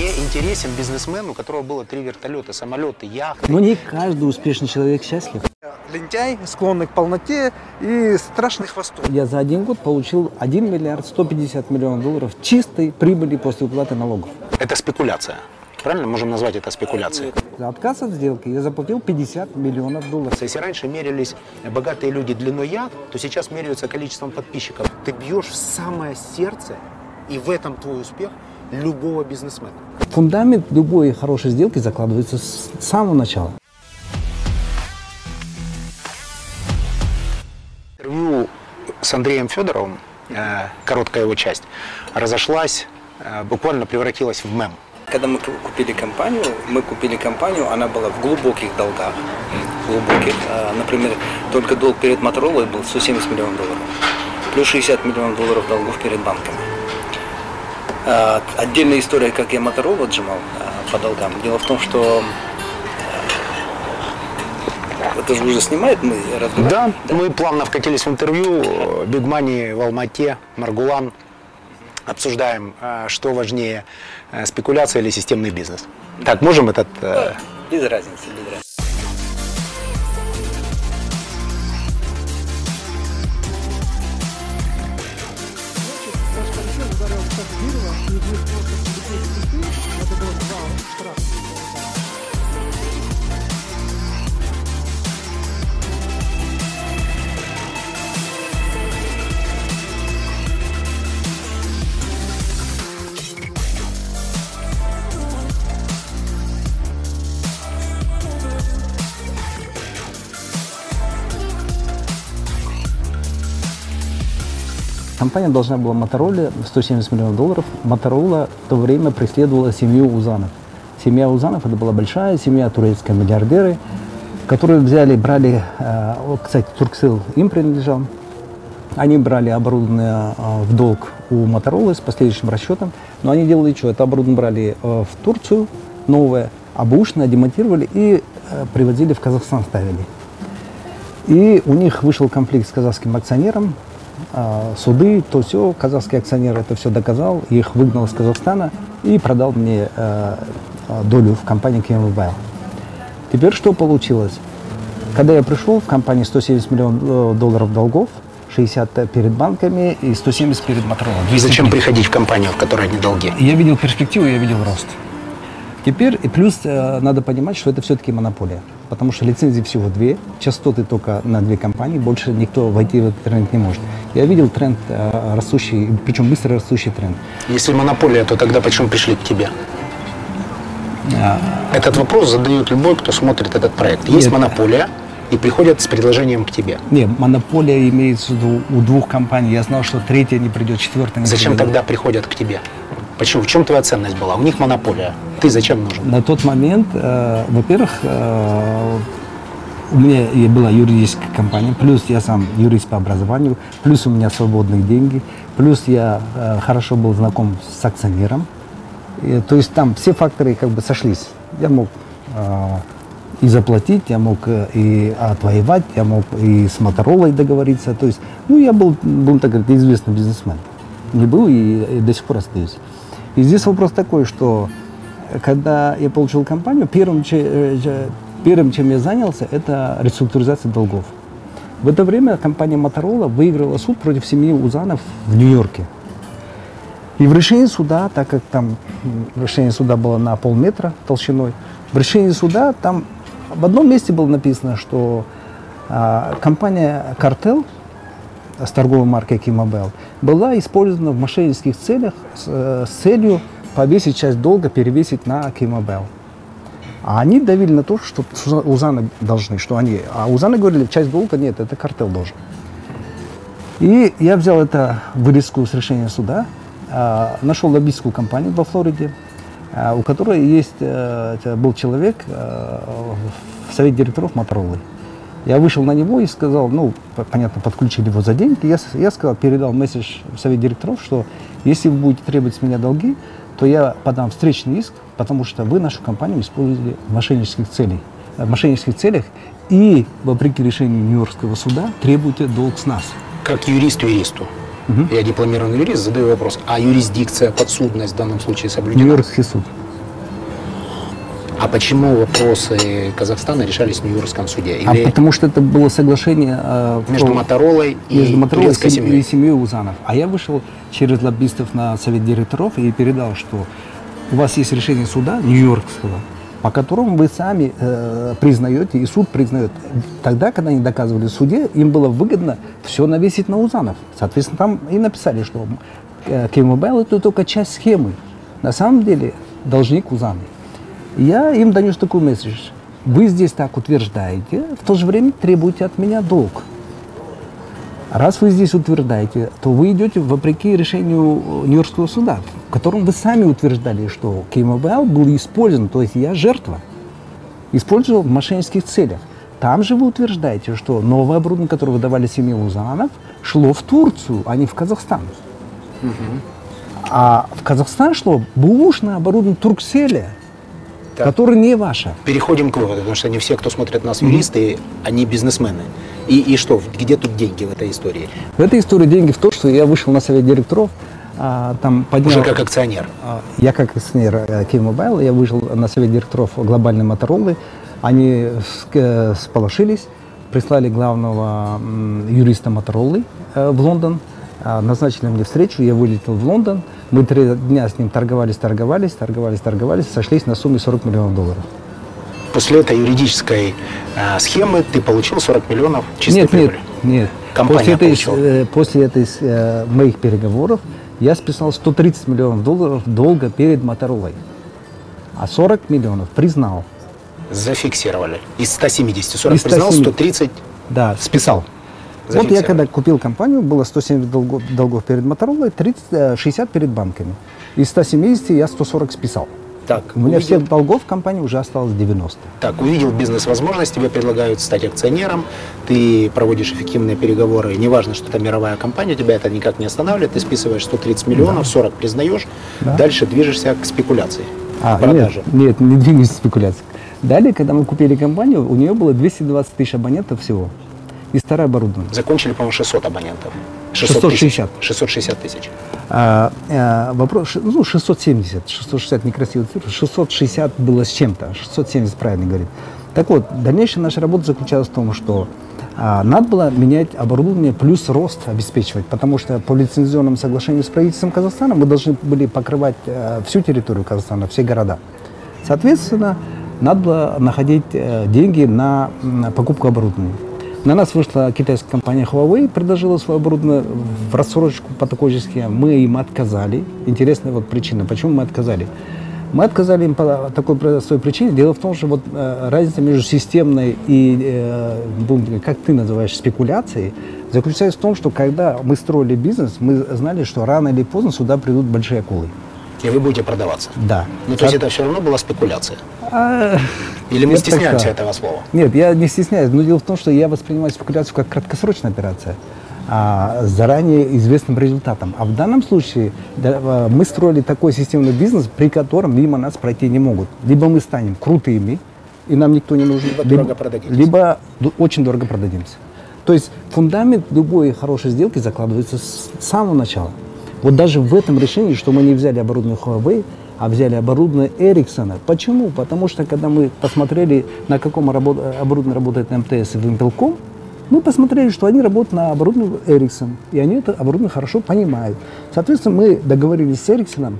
Мне интересен бизнесмен, у которого было три вертолета, самолеты, яхты. Но не каждый успешный человек счастлив. Лентяй, склонный к полноте и страшный хвостун. Я за один год получил 1 миллиард 150 миллионов долларов чистой прибыли после уплаты налогов. Это спекуляция. Правильно можем назвать это спекуляцией? За отказ от сделки я заплатил 50 миллионов долларов. Если раньше мерились богатые люди длиной яд, то сейчас меряются количеством подписчиков. Ты бьешь в самое сердце, и в этом твой успех любого бизнесмена. Фундамент любой хорошей сделки закладывается с самого начала. Интервью с Андреем Федоровым, э, короткая его часть, разошлась, э, буквально превратилась в мем. Когда мы купили компанию, мы купили компанию, она была в глубоких долгах. Глубоких. А, Например, только долг перед Моторолой был 170 миллионов долларов. Плюс 60 миллионов долларов долгов перед банками. А, Отдельная история, как я Моторолу отжимал а, по долгам. Дело в том, что а, это же уже снимает, мы разговариваем. Да, мы плавно вкатились в интервью. Биг Мани в Алмате, Маргулан. Обсуждаем, э, что важнее, э, спекуляция или системный бизнес. Так, можем этот... э, Без разницы, без разницы. Компания должна была Мотороле 170 миллионов долларов. Моторола в то время преследовала семью Узанов. Семья Узанов это была большая семья турецкая миллиардеры, которые взяли, брали, э, кстати, Турксил им принадлежал, они брали оборудование э, в долг у Моторолы с последующим расчетом, но они делали что? Это оборудование брали э, в Турцию новое, бэушное демонтировали и привозили в Казахстан ставили. И у них вышел конфликт с казахским акционером, суды, то все, казахский акционер это все доказал, их выгнал из Казахстана и продал мне э, э, долю в компании KM Mobile. Теперь что получилось? Когда я пришел в компании 170 миллионов э, долларов долгов, 60 перед банками и 170 перед Моторолой. И зачем приходить в компанию, в которой одни долги? Я видел перспективу, я видел рост. Теперь, и плюс надо понимать, что это все-таки монополия. Потому что лицензий всего две, частоты только на две компании, больше никто войти в этот рынок не может. Я видел тренд э, растущий, причем быстро растущий тренд. Если монополия, то тогда почему пришли к тебе? Этот вопрос задает любой, кто смотрит этот проект. Есть Нет. монополия, и приходят с предложением к тебе. Не, монополия имеется в виду у двух компаний. Я знал, что третья не придет, четвертая не Зачем придет. тогда приходят к тебе? Почему? В чем твоя ценность была? У них монополия. Ты зачем нужен? На тот момент, э, во-первых, э, у меня была юридическая компания, плюс я сам юрист по образованию, плюс у меня свободные деньги, плюс я э, хорошо был знаком с акционером. И, то есть там все факторы как бы сошлись. Я мог э, и заплатить, я мог э, и отвоевать, я мог и с Моторолой договориться. То есть, ну, я был, будем так говорить, известный бизнесмен. Не был и, и до сих пор остаюсь. И здесь вопрос такой, что когда я получил компанию, первым, э, первым чем я занялся, это реструктуризация долгов. В это время компания Motorola выиграла суд против семьи Узанов в Нью-Йорке. И в решении суда, так как там решение суда было на полметра толщиной, в решении суда там в одном месте было написано, что а, компания «Картел» с торговой маркой Кимобел была использована в мошеннических целях с, э, с целью повесить часть долга, перевесить на Кимобел. А они давили на то, что Узаны должны, что они... А Узаны говорили, часть долга нет, это картел должен. И я взял это вырезку с решения суда, а, нашел лоббистскую компанию во Флориде, а, у которой есть, э, был человек э, в совете директоров Моторолы. Я вышел на него и сказал, ну, понятно, подключили его за деньги. Я, я сказал, передал месседж в совет директоров, что если вы будете требовать с меня долги, то я подам встречный иск, потому что вы нашу компанию использовали в мошеннических целях, в мошеннических целях и, вопреки решению Нью-Йоркского суда, требуете долг с нас. Как юрист юристу. Я дипломированный юрист, задаю вопрос. А юрисдикция, подсудность в данном случае соблюдена? Нью-Йоркский суд. А почему вопросы Казахстана решались в Нью-Йоркском суде? А Или потому что это было соглашение э, между про- Моторолой и между Моторолой семьей? и семьей Узанов. А я вышел через лоббистов на совет директоров и передал, что у вас есть решение суда Нью-Йоркского, по которому вы сами э, признаете, и суд признает. Тогда, когда они доказывали в суде, им было выгодно все навесить на Узанов. Соответственно, там и написали, что э, K-Mobile это только часть схемы. На самом деле должник Узаны. Я им донес такой месседж. Вы здесь так утверждаете, в то же время требуете от меня долг. Раз вы здесь утверждаете, то вы идете вопреки решению Нью-Йоркского суда, в котором вы сами утверждали, что K-Mobile был использован, то есть я жертва, использовал в мошеннических целях. Там же вы утверждаете, что новое оборудование, которое выдавали семье Узанов, шло в Турцию, а не в Казахстан. А в Казахстан шло бэушное оборудование Туркселя, Так. которое не ваше. Переходим к выводу, потому что не все, кто смотрит нас, юристы, они бизнесмены. И, и что, где тут деньги в этой истории? В этой истории деньги в том, что я вышел на совет директоров, там поднял... Уже как акционер. А, Я как акционер э, K-Mobile, я вышел на совет директоров глобальной Моторолы. Они э, сполошились, прислали главного юриста Моторолы э, в Лондон, а, назначили мне встречу, я вылетел в Лондон. Мы три дня с ним торговались, торговались, торговались, торговались, сошлись на сумме 40 миллионов долларов. После этой юридической э, схемы ты получил 40 миллионов чистой нет, нет, прибыли. нет. Компания после этой, получила. э, после этой э, моих переговоров я списал 130 миллионов долларов долга перед Моторолой. А 40 миллионов признал. Зафиксировали. Из 170. 40 Из признал, 170. 130 Да, списал. Вот я когда купил компанию, было 170 долгов, долгов перед Моторолой, 30, э, 60 перед банками. Из 170 я 140 списал. Так, У меня увидел, всех долгов в компании уже осталось 90. так, увидел бизнес-возможность, тебе предлагают стать акционером, ты проводишь эффективные переговоры, неважно, что это мировая компания, тебя это никак не останавливает, ты списываешь 130 миллионов, 40 признаешь, Да. дальше движешься к спекуляции, А, к продаже. нет, нет, не двигаюсь в спекуляции. Далее, когда мы купили компанию, у нее было 220 тысяч абонентов всего. И старое оборудование. Закончили, по-моему, 600 абонентов. 660. Тысяч. 660 тысяч. А, э, вопрос, ну, 670, 660 некрасивая цифра, 660 было с чем-то, 670 правильно говорит. Так вот, дальнейшая наша работа заключалась в том, что а, надо было менять оборудование плюс рост обеспечивать, потому что по лицензионному соглашению с правительством Казахстана мы должны были покрывать э, всю территорию Казахстана, все города. Соответственно, надо было находить э, деньги на м, покупку оборудования. На нас вышла китайская компания Huawei, предложила свое оборудование в рассрочку по такой же схеме. Мы им отказали. Интересная вот причина, почему мы отказали. Мы отказали им по такой простой причине. Дело в том, что вот э, разница между системной и, э, как ты называешь, спекуляцией, заключается в том, что когда мы строили бизнес, мы знали, что рано или поздно сюда придут большие акулы. И вы будете продаваться. Да. Ну, то есть это все равно была спекуляция. А, Или мы стесняемся этого слова? Нет, я не стесняюсь. Но дело в том, что я воспринимаю спекуляцию как краткосрочная операция а, с заранее известным результатом. А в данном случае да, а, мы строили такой системный бизнес, при котором мимо нас пройти не могут. Либо мы станем крутыми, и нам никто не нужен, Либо дорого продадимся. либо очень дорого продадимся. То есть фундамент любой хорошей сделки закладывается с самого начала. Вот даже в этом решении, что мы не взяли оборудование Huawei, а взяли оборудование Ericsson. Почему? Потому что когда мы посмотрели, на каком оборудовании работает МТС и Вимпелком, мы посмотрели, что они работают на оборудовании Ericsson, и они это оборудование хорошо понимают. Соответственно, мы договорились с Ericsson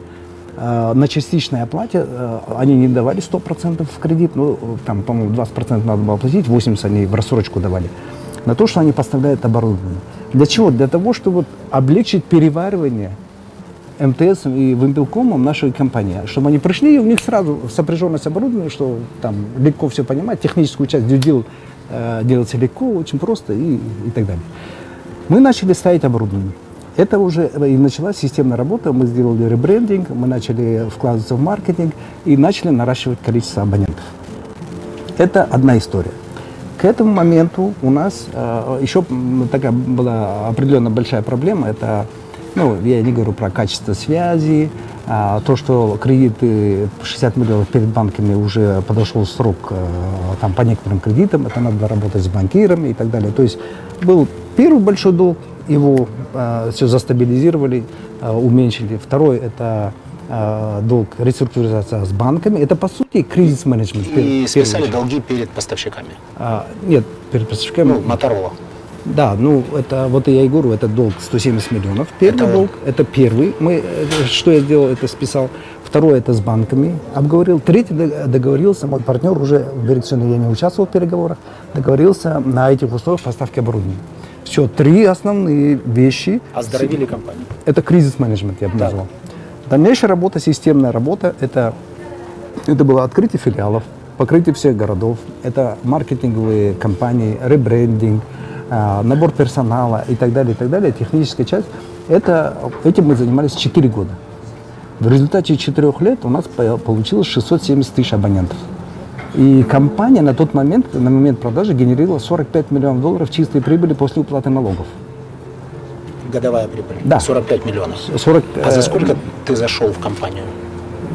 э, на частичной оплате, э, они не давали 100% в кредит, ну, там, по-моему, 20% надо было платить, 80% они в рассрочку давали, на то, что они поставляют оборудование. Для чего? Для того, чтобы облегчить переваривание МТС и Вимпелкомом нашей компании, чтобы они пришли, и у них сразу сопряженность оборудования, что там легко все понимать, техническую часть deal, э, делается легко, очень просто и, и так далее. Мы начали ставить оборудование. Это уже и началась системная работа, мы сделали ребрендинг, мы начали вкладываться в маркетинг и начали наращивать количество абонентов. Это одна история. К этому моменту у нас э, еще такая была определенно большая проблема. Это, ну, я не говорю про качество связи, а, то, что кредиты 60 миллионов перед банками уже подошел срок э, там, по некоторым кредитам, это надо работать с банкирами и так далее. То есть был первый большой долг, его все застабилизировали, э, уменьшили. Второй это э, долг реструктуризация с банками. Это, по сути, кризис-менеджмент. И пер- в первую списали долги перед поставщиками. А, нет, перед поставщиками. Ну, Моторола. Да, ну это вот я и говорю, это долг 170 миллионов. Первый Это- долг, это первый. Мы, э, что я сделал, это списал. Второй это с банками обговорил. Третий дог- договорился, мой партнер уже в Берексоне, я не участвовал в переговорах, договорился на этих условиях поставки оборудования. Все, три основные вещи. Оздоровили компанию. Это кризис-менеджмент, я бы назвал. Дальнейшая работа, системная работа, это, это было открытие филиалов, покрытие всех городов, это маркетинговые кампании, ребрендинг, а, набор персонала и так далее, и так далее, техническая часть. Это, этим мы занимались 4 года. В результате 4 лет у нас по- получилось 670 тысяч абонентов. И компания на тот момент, на момент продажи, генерировала 45 миллионов долларов чистой прибыли после уплаты налогов. Годовая прибыль. Да. 45 миллионов. 40, А за э, сколько ты зашел в компанию?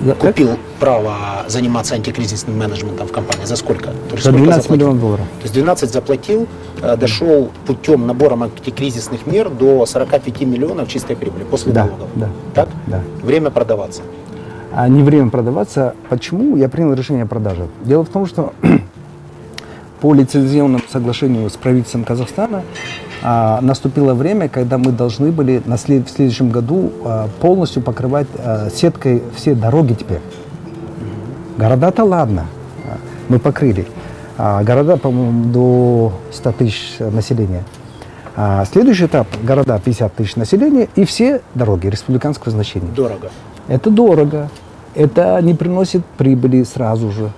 за- как? Купил право заниматься антикризисным менеджментом в компании. За сколько? То За сколько 12 заплатил? миллионов долларов. То есть 12 заплатил, э, дошел путем набора антикризисных мер до 45 миллионов чистой прибыли после Да, налогов. да, Так? да. Время продаваться. а не время продаваться. Почему я принял решение о продаже? Дело в том, что по лицензионному соглашению с правительством Казахстана а, наступило время, когда мы должны были на след- в следующем году а, полностью покрывать а, сеткой все дороги теперь. Города-то ладно, а, мы покрыли. А, города, по-моему, до 100 тысяч населения. А, следующий этап – города 50 тысяч населения и все дороги республиканского значения. Дорого. Это дорого, это не приносит прибыли сразу же.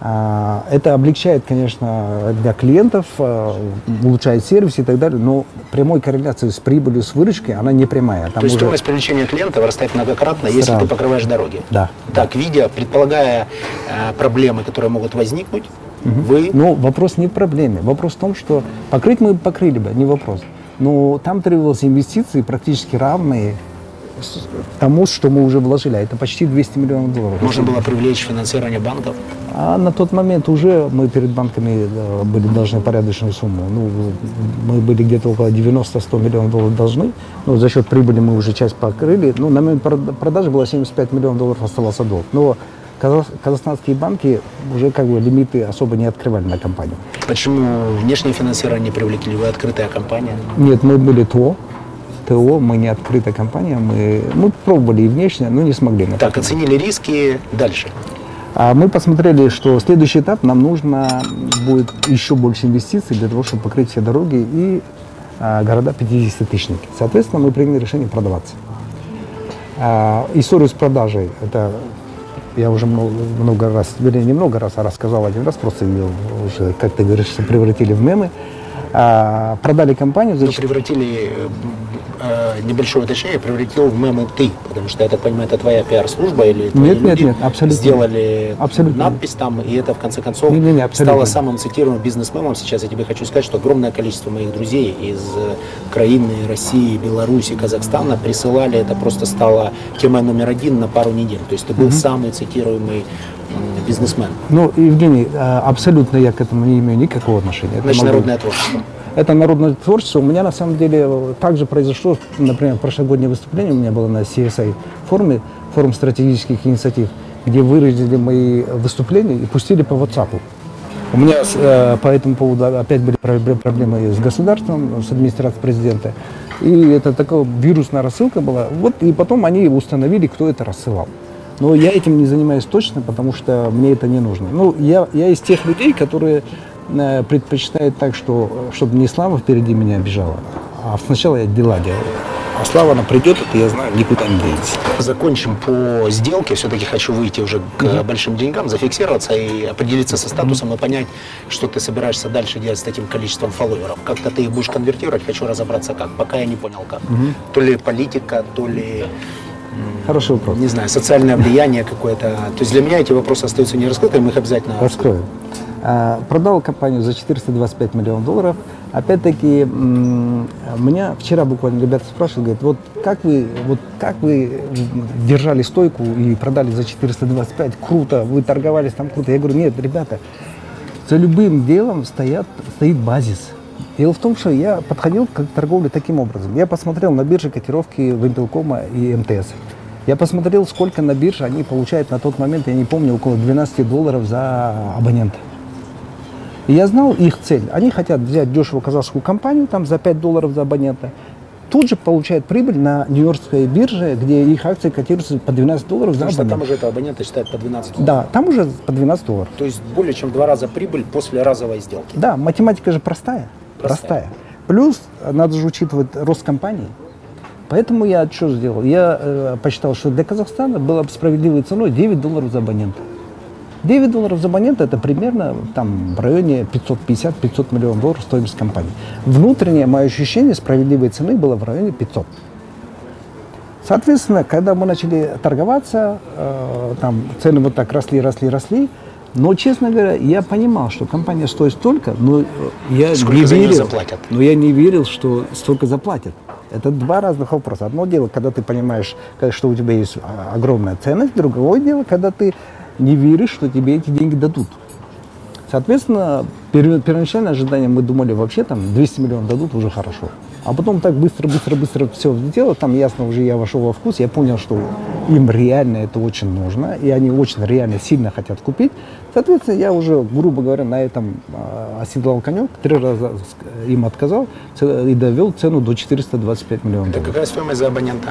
А, Это облегчает, конечно, для клиентов, а, улучшает сервис и так далее, но прямой корреляции с прибылью, с выручкой, она не прямая. Там То есть уже- стоимость привлечения клиента вырастает многократно, если Сразу. ты покрываешь дороги. Да. Так, видя, предполагая э, проблемы, которые могут возникнуть, вы Но вопрос не в проблеме. Вопрос в том, что покрыть мы покрыли бы, не вопрос. Но там требовалось инвестиции практически равные тому, что мы уже вложили. А это почти 200 миллионов долларов. можно было привлечь финансирование банков. А на тот момент уже мы перед банками были должны порядочную сумму. Ну, мы были где-то около 90-100 миллионов долларов должны. Но за счет прибыли мы уже часть покрыли. Ну, на момент прод- продажи было 75 миллионов долларов оставался долг. Но казах- казахстанские банки уже как бы лимиты особо не открывали на компанию. Почему внешнее финансирование не привлекли? Вы открытая компания. Нет, мы были ТО. ТО, мы не открытая компания. Мы, мы пробовали и внешне, но не смогли. Так, оценили риски дальше. А мы посмотрели, что следующий этап нам нужно будет еще больше инвестиций для того, чтобы покрыть все дороги и а, города 50-тысячники. Соответственно, мы приняли решение продаваться. А, историю с продажей, это я уже много, много раз, вернее, не много раз, а рассказал один раз, просто ее уже, как ты говоришь, превратили в мемы. А, продали компанию за Вы превратили э, э, небольшое уточнение, превратил в мемы ты, потому что, я так понимаю, это твоя пиар-служба или твои Нет, нет, люди нет, абсолютно. сделали Абсолютно. надпись там, и это, в конце концов, Не, не, не, абсолютно. стало самым цитируемым бизнес-мемом. Сейчас я тебе хочу сказать, что огромное количество моих друзей из э, Украины, России, Беларуси, Казахстана присылали, это просто стало темой номер один на пару недель. То есть ты был самый цитируемый бизнесмен. Ну, Евгений, а, абсолютно я к этому не имею никакого отношения. Это Значит, могу- народное творчество. Это народное творчество. У меня на самом деле также произошло, например, прошлогоднее выступление у меня было на CSI форуме, форум стратегических инициатив, где выразили мои выступления и пустили по WhatsApp. У меня э, по этому поводу опять были пробле- проблемы с государством, с администрацией президента. И это такая вирусная рассылка была. Вот и потом они установили, кто это рассылал. Но я этим не занимаюсь точно, потому что мне это не нужно. Ну, я, я из тех людей, которые э, предпочитают так, что чтобы не слава впереди меня бежала, а сначала я дела делаю. А слава, она придет, это я знаю, никуда не денется. Закончим по сделке. Все-таки хочу выйти уже к э, большим деньгам, зафиксироваться и определиться со статусом и понять, что ты собираешься дальше делать с таким количеством фолловеров. Как-то ты их будешь конвертировать, хочу разобраться как. Пока я не понял как. То ли политика, то ли, Хороший вопрос. не знаю, социальное влияние какое-то. То есть для меня эти вопросы остаются не раскрытыми, мы их обязательно Раскрою. А, Продал компанию за 425 миллионов долларов. Опять-таки, меня вчера буквально ребята спрашивают, говорят, вот как вы, вот как вы держали стойку и продали за 425? Круто, вы торговались там круто. Я говорю, нет, ребята, за любым делом стоят, стоит базис. Дело в том, что я подходил к торговле таким образом. Я посмотрел на бирже котировки Вимпелкома и МТС. Я посмотрел, сколько на бирже они получают на тот момент, я не помню, около 12 долларов за абонента. И я знал их цель. Они хотят взять дешевую казахскую компанию там за 5 долларов за абонента. Тут же получают прибыль на Нью-Йоркской бирже, где их акции котируются по 12 долларов за Потому что там уже это абоненты считают по 12 долларов. Да, там уже по 12 долларов. То есть более чем два раза прибыль после разовой сделки. Да, математика же простая. Простая. Простая. Плюс надо же учитывать рост компании. Поэтому я что сделал? Я э, посчитал, что для Казахстана было бы справедливой ценой 9 долларов за абонента. 9 долларов за абонента это примерно там, в районе 550-500 миллионов долларов стоимость компании. Внутреннее мое ощущение справедливой цены было в районе 500. Соответственно, когда мы начали торговаться, э, там цены вот так росли, росли, росли. Но, честно говоря, я понимал, что компания стоит столько, но э, я Сколько не верил, заплатят? но я не верил, что столько заплатят. Это два разных вопроса. Одно дело, когда ты понимаешь, э, что у тебя есть а, огромная ценность, другое дело, когда ты не веришь, что тебе эти деньги дадут. Соответственно, пер- первоначальное ожидание мы думали вообще там 200 миллионов дадут уже хорошо. А потом так быстро, быстро, быстро все взлетело, там ясно уже я вошел во вкус, я понял, что им реально это очень нужно, и они очень реально сильно хотят купить. Соответственно, я уже, грубо говоря, на этом а, оседлал конек, три раза ск- им отказал и довел цену до 425 миллионов Это какая стоимость за абонента?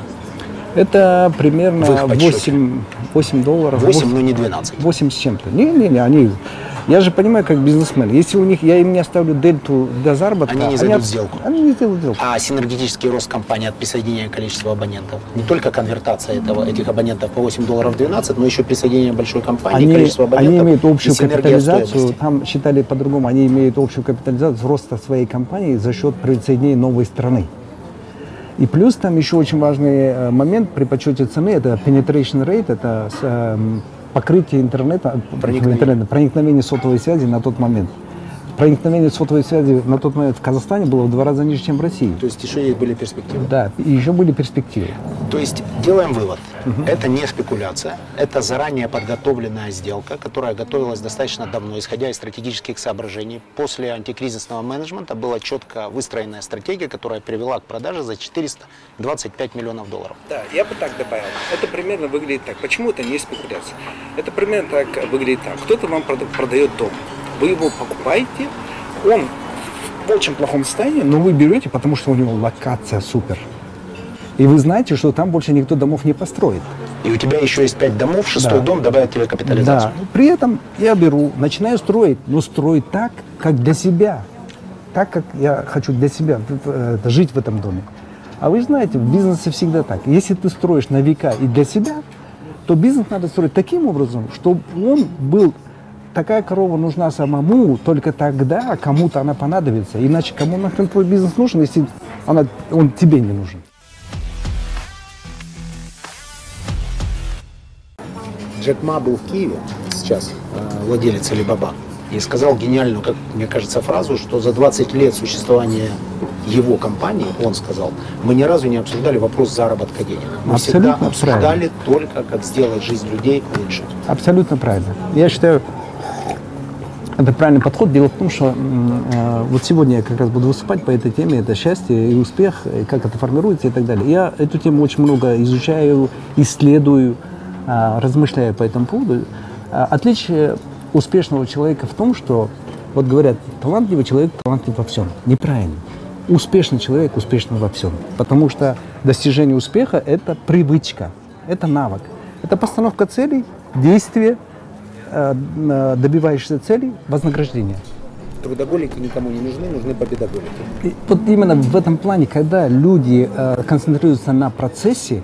Это примерно В их подсчете. 8, 8 долларов. 8, но не 12. 8 с чем-то. Не-не-не, они... Я же понимаю, как бизнесмен. Если у них, я им не оставлю дельту для заработка... Они не зайдут в сделку. Они не сделают сделку. А синергетический рост компании от присоединения количества абонентов, не только конвертация этого, этих абонентов по 8 долларов 12, но еще присоединение большой компании, Они, количество абонентов они имеют общую капитализацию, там считали по-другому, они имеют общую капитализацию роста своей компании за счет присоединения новой страны. И плюс там еще очень важный э, момент при подсчете цены, это penetration rate, это эм, покрытие интернета, Проникновение. интернета, проникновение сотовой связи на тот момент. Проникновение сотовой связи на тот момент в Казахстане было в два раза ниже, чем в России. То есть еще есть были перспективы. Да, и еще были перспективы. То есть делаем вывод. Это не спекуляция, это заранее подготовленная сделка, которая готовилась достаточно давно, исходя из стратегических соображений. После антикризисного менеджмента была четко выстроенная стратегия, которая привела к продаже за 425 миллионов долларов. Да, я бы так добавил. Это примерно выглядит так. Почему это не спекуляция? Это примерно так выглядит так. Кто-то вам прода- продает дом. Вы его покупаете, он в очень плохом состоянии, но вы берете, потому что у него локация супер. И вы знаете, что там больше никто домов не построит. И у тебя еще есть 5 домов, шестой Да. дом добавит тебе капитализацию. Да. При этом я беру, начинаю строить, но строить так, как для себя. Так, как я хочу для себя э, жить в этом доме. А вы знаете, в бизнесе всегда так. Если ты строишь на века и для себя, то бизнес надо строить таким образом, чтобы он был такая корова нужна самому только тогда кому-то она понадобится. Иначе кому нахрен твой бизнес нужен, если она, он тебе не нужен. Джек Ма был в Киеве сейчас, э, владелец Алибаба, и сказал гениальную, как мне кажется, фразу, что за 20 лет существования его компании, он сказал, мы ни разу не обсуждали вопрос заработка денег. Мы всегда Абсолютно обсуждали только, как сделать жизнь людей лучше. Абсолютно правильно. Я считаю, это правильный подход. Дело в том, что э, вот сегодня я как раз буду выступать по этой теме, это счастье и успех, и как это формируется и так далее. Я эту тему очень много изучаю, исследую, а, размышляю по этому поводу. А, Отличие успешного человека в том, что, вот говорят, талантливый человек талантлив во всем. Неправильно. Успешный человек успешен во всем. Потому что достижение успеха – это привычка, это навык. Это постановка целей, действие, э, э, добиваешься целей, вознаграждение. Трудоголики никому не нужны, нужны победоголики. И вот именно в этом плане, когда люди э, концентрируются на процессе,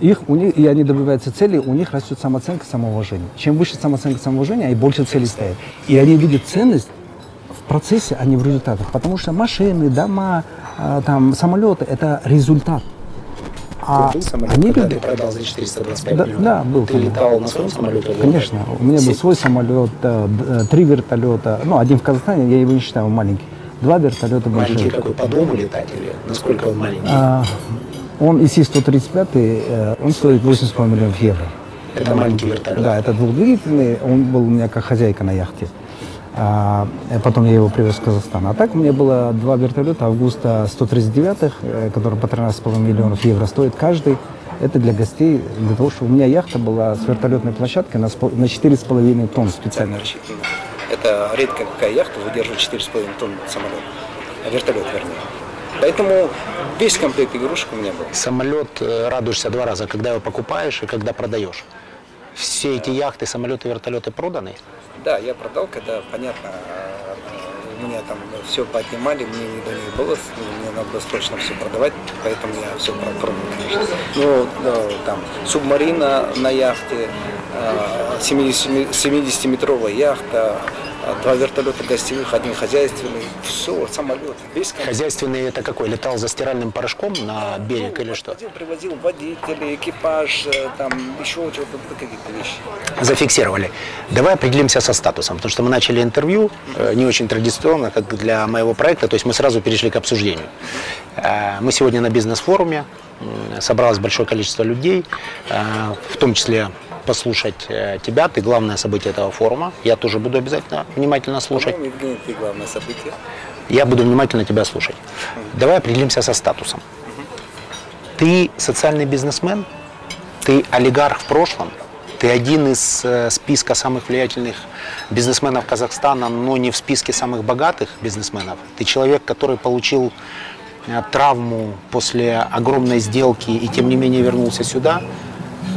их, у них, и они добиваются цели, у них растет самооценка, самоуважение. Чем выше самооценка, самоуважение, и больше целей стоят. И они видят ценность в процессе, а не в результатах. Потому что машины, дома, э, там, самолеты – это результат. А был самолет, они когда любят... ты продал за 425 Да, миллионов? да, был, Ты конечно. летал на своем самолете? Конечно, у меня был свой самолет, э, э, три вертолета, ну, один в Казахстане, я его не считаю, он маленький. Два вертолета Маленький больших. какой, по дому летать или насколько он маленький? А, он ИС-135, э, он стоит 80 миллионов евро. Это маленький вертолет. Да, это двухдвигательный, он был у меня как хозяйка на яхте. А, потом я его привез в Казахстан. А так у меня было два вертолета Августа 139, э, которые по 13,5 миллионов евро стоят каждый. Это для гостей, для того, чтобы у меня яхта была с вертолетной площадкой на спо- на 4,5 тонн специально. рассчитано. Это редко какая яхта выдерживает 4,5 тонн самолет. А вертолет, вернее. Поэтому весь комплект игрушек у меня был. Самолет э, радуешься два раза, когда его покупаешь и когда продаешь. Все эти яхты, самолеты, вертолеты проданы. Да, я продал, когда, понятно, э, меня там все поднимали, мне не них было, мне надо срочно все продавать, поэтому я все продал. Ну, да, там, субмарина на яхте, э, 70 70-метровая яхта, э, два вертолета гостевых, один хозяйственный, все, самолет, весь комплект. Хозяйственный это какой? Летал за стиральным порошком на берег или что? Привозил, водителей, экипаж, э, там еще что-то, какие-то вещи. Зафиксировали. Давай определимся со статусом, потому что мы начали интервью э, не очень традиционно, как для моего проекта, то есть мы сразу перешли к обсуждению. Э, Мы сегодня на бизнес-форуме, собралось большое количество людей, э, в том числе послушать э, тебя, ты главное событие этого форума, я тоже буду обязательно внимательно слушать. По-моему, Евгений, ты главное событие. Я буду внимательно тебя слушать. Давай определимся со статусом. Ты социальный бизнесмен, ты олигарх в прошлом, ты один из э, списка самых влиятельных бизнесменов Казахстана, но не в списке самых богатых бизнесменов. Ты человек, который получил э, травму после огромной сделки и тем не менее вернулся сюда.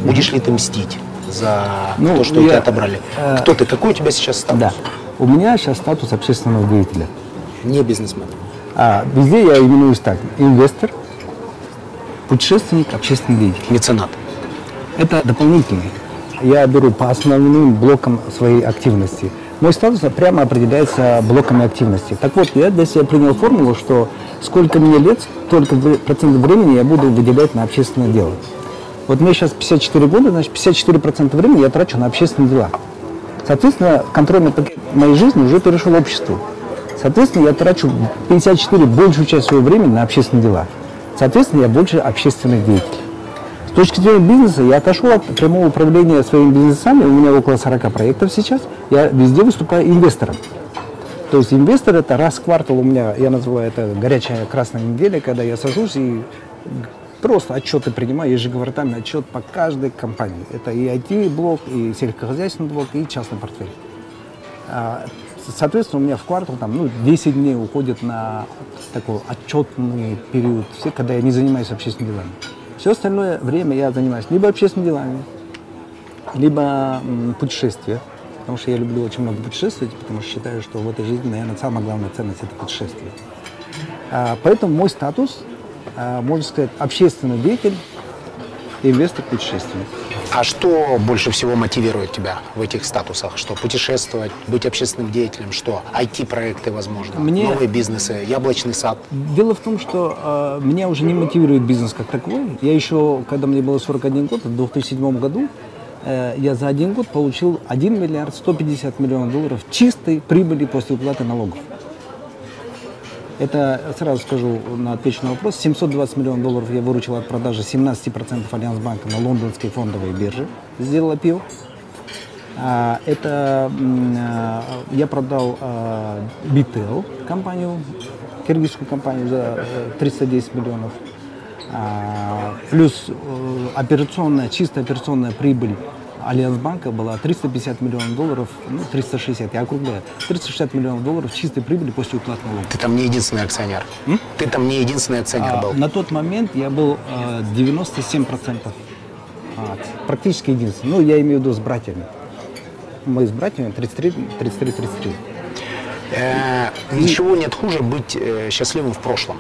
Будешь ли ты мстить за Ну, то, что у я, тебя отобрали? э, Кто ты? Какой у тебя сейчас статус? Да. У меня сейчас статус общественного деятеля. Не бизнесмен. А везде я именуюсь так. Инвестор, путешественник, общественный деятель. Меценат. Это дополнительный. Я беру по основным блокам своей активности. Мой статус прямо определяется блоками активности. Так вот, я для себя принял формулу, что сколько мне лет, столько вре- процентов времени я буду выделять на общественное дело. Вот мне сейчас 54 года, значит 54% времени я трачу на общественные дела. Соответственно, контрольный пакет моей жизни уже перешел обществу. Соответственно, я трачу 54 большую часть своего времени на общественные дела. Соответственно, я больше общественный деятель. С точки зрения бизнеса, я отошел от прямого управления своими бизнесами, у меня около 40 проектов сейчас, я везде выступаю инвестором. То есть инвестор это раз в квартал у меня, я называю это горячая красная неделя, когда я сажусь и просто отчеты принимаю, ежеквартальный отчет по каждой компании. Это и IT-блок, и сельскохозяйственный блок, и частный портфель. А, Соответственно, у меня в квартал там, ну, 10 дней уходит на такой отчетный период, все, когда я не занимаюсь общественными делами. Все остальное время я занимаюсь либо общественными делами, либо путешествия. Потому что я люблю очень много путешествовать, потому что считаю, что в этой жизни, наверное, самая главная ценность – это путешествие. А, поэтому мой статус, можно сказать, общественный деятель, инвестор, путешественник. А что больше всего мотивирует тебя в этих статусах? Что путешествовать, быть общественным деятелем, что IT-проекты, возможно, Мне- новые бизнесы, яблочный сад. Дело в том, что э, меня уже не мотивирует бизнес как таковой. Я еще, когда мне было 41 год, в 2007 году, э, я за один год получил 1 миллиард 150 миллионов долларов чистой прибыли после уплаты налогов. Это, сразу скажу, на отвечу на вопрос, 720 миллионов долларов я выручил от продажи 17% Альянс-банка на лондонской фондовой бирже, сделал IPO. А, Это а, я продал а, Bitel компанию, киргизскую компанию за э, 310 миллионов. А, Плюс э, операционная, чистая операционная прибыль Альянсбанка была 350 миллионов долларов, ну 360, я округляю, 360 миллионов долларов чистой прибыли после уплаты налогов. Ты там не единственный акционер. Ты там не единственный акционер А, был. на тот момент я был э, 97%. А, практически единственный. Ну, я имею в виду с братьями. Мы с братьями 33, 33, 33. Э, Ничего нет хуже быть э, счастливым в прошлом.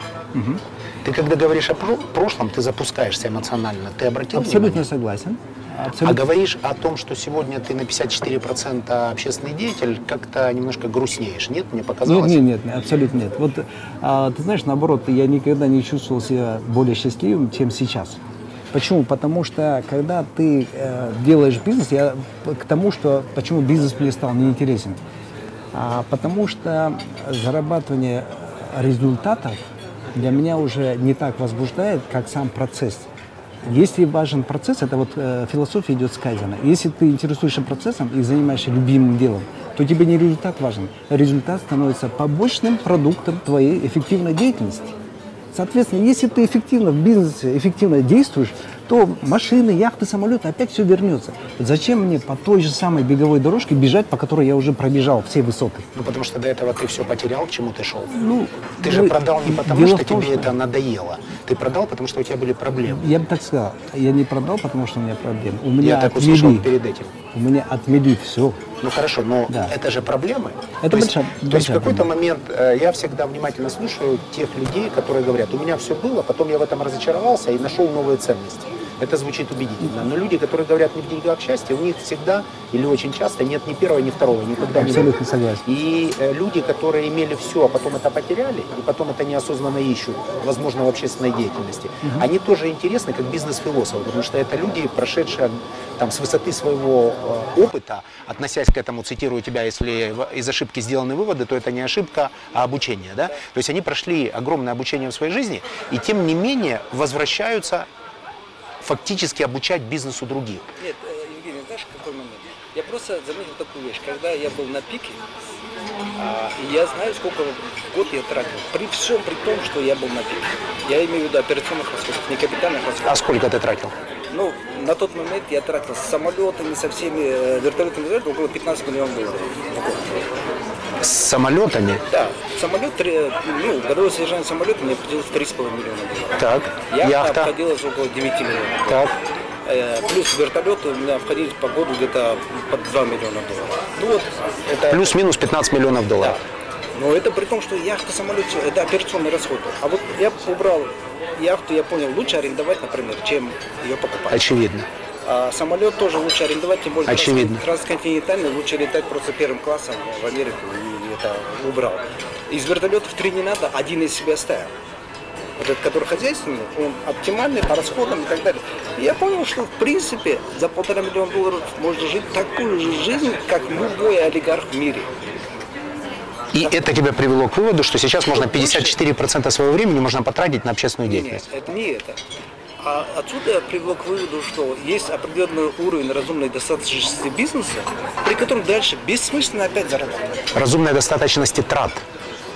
Ты когда говоришь о про- прошлом, ты запускаешься эмоционально. Ты обратил Абсолютно внимание? согласен. А Абсолютно. говоришь о том, что сегодня ты на 54% общественный деятель, как-то немножко грустнеешь. Нет, мне показалось? нет, нет, нет, абсолютно нет. Вот, а, ты знаешь, наоборот, я никогда не чувствовал себя более счастливым, чем сейчас. Почему? Потому что когда ты э, делаешь бизнес, я к тому, что почему бизнес мне стал неинтересен. А, потому что зарабатывание результатов для меня уже не так возбуждает, как сам процесс. Если важен процесс, это вот э, философия идет с Кайзена. Если ты интересуешься процессом и занимаешься любимым делом, то тебе не результат важен. Результат становится побочным продуктом твоей эффективной деятельности. Соответственно, если ты эффективно в бизнесе, эффективно действуешь, то машины, яхты, самолеты, опять все вернется. Зачем мне по той же самой беговой дорожке бежать, по которой я уже пробежал все высоты? Ну, потому что до этого ты все потерял, к чему ты шел. Ну, Ты же ну, продал не потому, дело что том, тебе что- это надоело. Ты продал, потому что у тебя были проблемы. Я бы так сказал, я не продал, потому что у меня проблемы. У меня Я так услышал перед этим. у меня отмели все. Ну хорошо, но Да. это же проблемы. Это то есть, большая- то есть в большая какой-то момент э, я всегда внимательно слушаю тех людей, которые говорят, у меня все было, потом я в этом разочаровался и нашел новые ценности. Это звучит убедительно. Но люди, которые говорят не в деньгах счастья, у них всегда или очень часто нет ни первого, ни второго, никогда не Абсолютно будет. согласен. И э, люди, которые имели все, а потом это потеряли, и потом это неосознанно ищут, возможно, в общественной деятельности, они тоже интересны как бизнес-философы, потому что это люди, прошедшие там, с высоты своего э, опыта, относясь к этому, цитирую тебя, если из ошибки сделаны выводы, то это не ошибка, а обучение. Да? То есть они прошли огромное обучение в своей жизни, и тем не менее возвращаются фактически обучать бизнесу других. Нет, э, Евгений, знаешь, какой момент? Я просто заметил такую вещь. Когда я был на пике, а, и я знаю, сколько в год я тратил. При всем при том, что я был на пике. Я имею в виду операционных расходов, не капитальных расходов. А сколько ты тратил? Ну, на тот момент я тратил с самолетами, со всеми э, вертолетами, вертолетами около 15 миллионов долларов в год. С самолетами? Да, самолет, ну, годовое содержание самолета мне обходилось в 3,5 миллиона долларов. Так, Яхта, яхта. обходилась около 9 миллионов. Так. Э, Плюс вертолеты у меня входили по году где-то под 2 миллиона долларов. Ну вот, это... Плюс-минус 15 миллионов Да. долларов. Но это при том, что яхта, самолет, это операционный расход. А вот я убрал яхту, я понял, лучше арендовать, например, чем ее покупать. Очевидно. А самолет тоже лучше арендовать, тем более Очевидно. транс- трансконтинентальный лучше летать просто первым классом в Америку это убрал. Из вертолетов три не надо, один из себя оставил. Вот этот, который хозяйственный, он оптимальный по расходам и так далее. И я понял, что в принципе за полтора миллиона долларов можно жить такую же жизнь, как любой олигарх в мире. И это тебя привело к выводу, что сейчас можно 54% своего времени можно потратить на общественную Нет, деятельность. это не это. А отсюда я привел к выводу, что есть определенный уровень разумной достаточности бизнеса, при котором дальше бессмысленно опять зарабатывать. Разумной достаточности трат.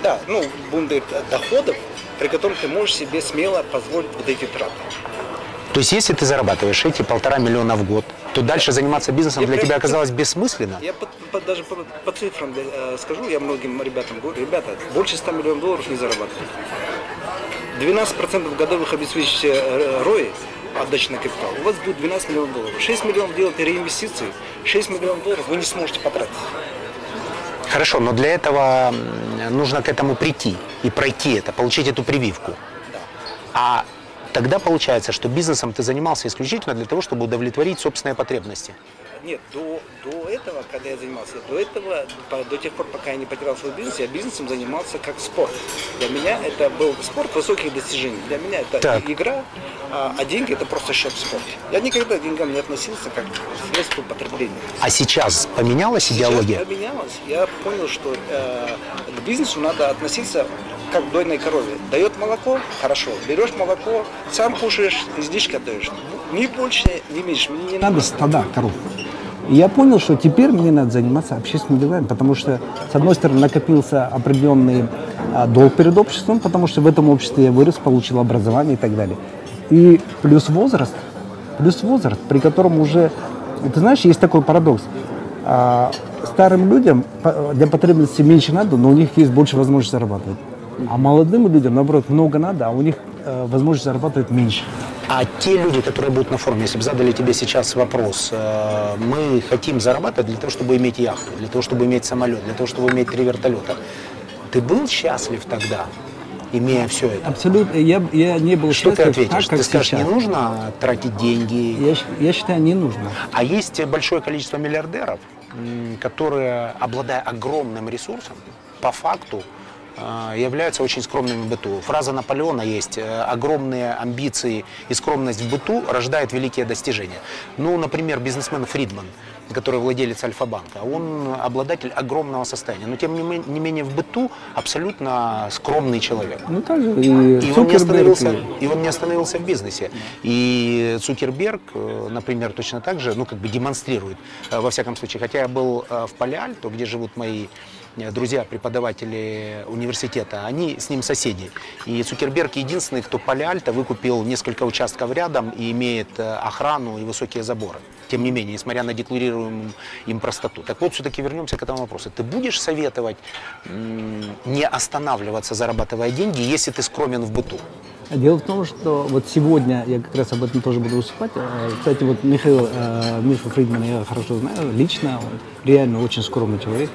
Да, ну, будем говорить, доходов, при котором ты можешь себе смело позволить вот эти траты. То есть, если ты зарабатываешь эти полтора миллиона в год, то дальше заниматься бизнесом Я для тебя оказалось бессмысленно. Я по- по- даже по, по цифрам э, скажу, я многим ребятам говорю, ребята, больше 100 миллионов долларов не зарабатывают. 12% годовых обеспечите э, ROI, отдачи на капитал, у вас будет 12 миллионов долларов. 6 миллионов делаете реинвестиции, 6 миллионов долларов вы не сможете потратить. Хорошо, но для этого нужно к этому прийти и пройти это, получить эту прививку. А тогда получается, что бизнесом ты занимался исключительно для того, чтобы удовлетворить собственные потребности. Нет, до, до этого, когда я занимался, до этого, по- до тех пор, пока я не потерял свой бизнес, я бизнесом занимался как спорт. Для меня это был спорт высоких достижений. Для меня это Так. игра, а, а деньги это просто счет в спорте. Я никогда к деньгам не относился как к средству потребления. А сейчас поменялась идеология? Сейчас поменялось. Я понял, что э, к бизнесу надо относиться как дойной корове. Дает молоко, хорошо. Берешь молоко, сам кушаешь, излишки отдаешь. Ни больше, ни меньше. Мне не Надо стада коров. И я понял, что теперь мне надо заниматься общественными делами, потому что, с одной стороны, накопился определенный а, долг перед обществом, потому что в этом обществе я вырос, получил образование и так далее. И плюс возраст, плюс возраст, при котором уже, ты знаешь, есть такой парадокс. А, старым людям по- для потребностей меньше надо, но у них есть больше возможности зарабатывать. А молодым людям, наоборот, много надо, а у них э, возможность зарабатывать меньше. А те люди, которые будут на форуме, если бы задали тебе сейчас вопрос, э, мы хотим зарабатывать для того, чтобы иметь яхту, для того, чтобы иметь самолет, для того, чтобы иметь три вертолета. Ты был счастлив тогда, имея все это? Абсолютно. Я, я не был Что ты ответишь? так, как ты скажешь, сейчас. не нужно тратить деньги. Я, я считаю, не нужно. А есть большое количество миллиардеров, которые, обладая огромным ресурсом, по факту являются очень скромными в быту. Фраза Наполеона есть э, «огромные амбиции и скромность в быту рождают великие достижения». Ну, например, бизнесмен Фридман, который владелец Альфа-банка, он обладатель огромного состояния, но тем не ме- не менее в быту абсолютно скромный человек. Ну, также и, И он, не остановился, и- он не остановился в бизнесе. И Цукерберг, э, например, точно так же, ну, как бы демонстрирует, э, во всяком случае. Хотя я был в Пале-Альто, где живут мои друзья, преподаватели университета, они с ним соседи. И Цукерберг единственный, кто Пале-Альто выкупил несколько участков рядом и имеет э, охрану и высокие заборы. Тем не менее, несмотря на декларируемую им простоту. Так вот, все-таки вернемся к этому вопросу. Ты будешь советовать не останавливаться, зарабатывая деньги, если ты скромен в быту? Дело в том, что вот сегодня я как раз об этом тоже буду выступать. Э, Кстати, вот Михаил, э, Мишу Фридмана я хорошо знаю лично, он реально очень скромный человек.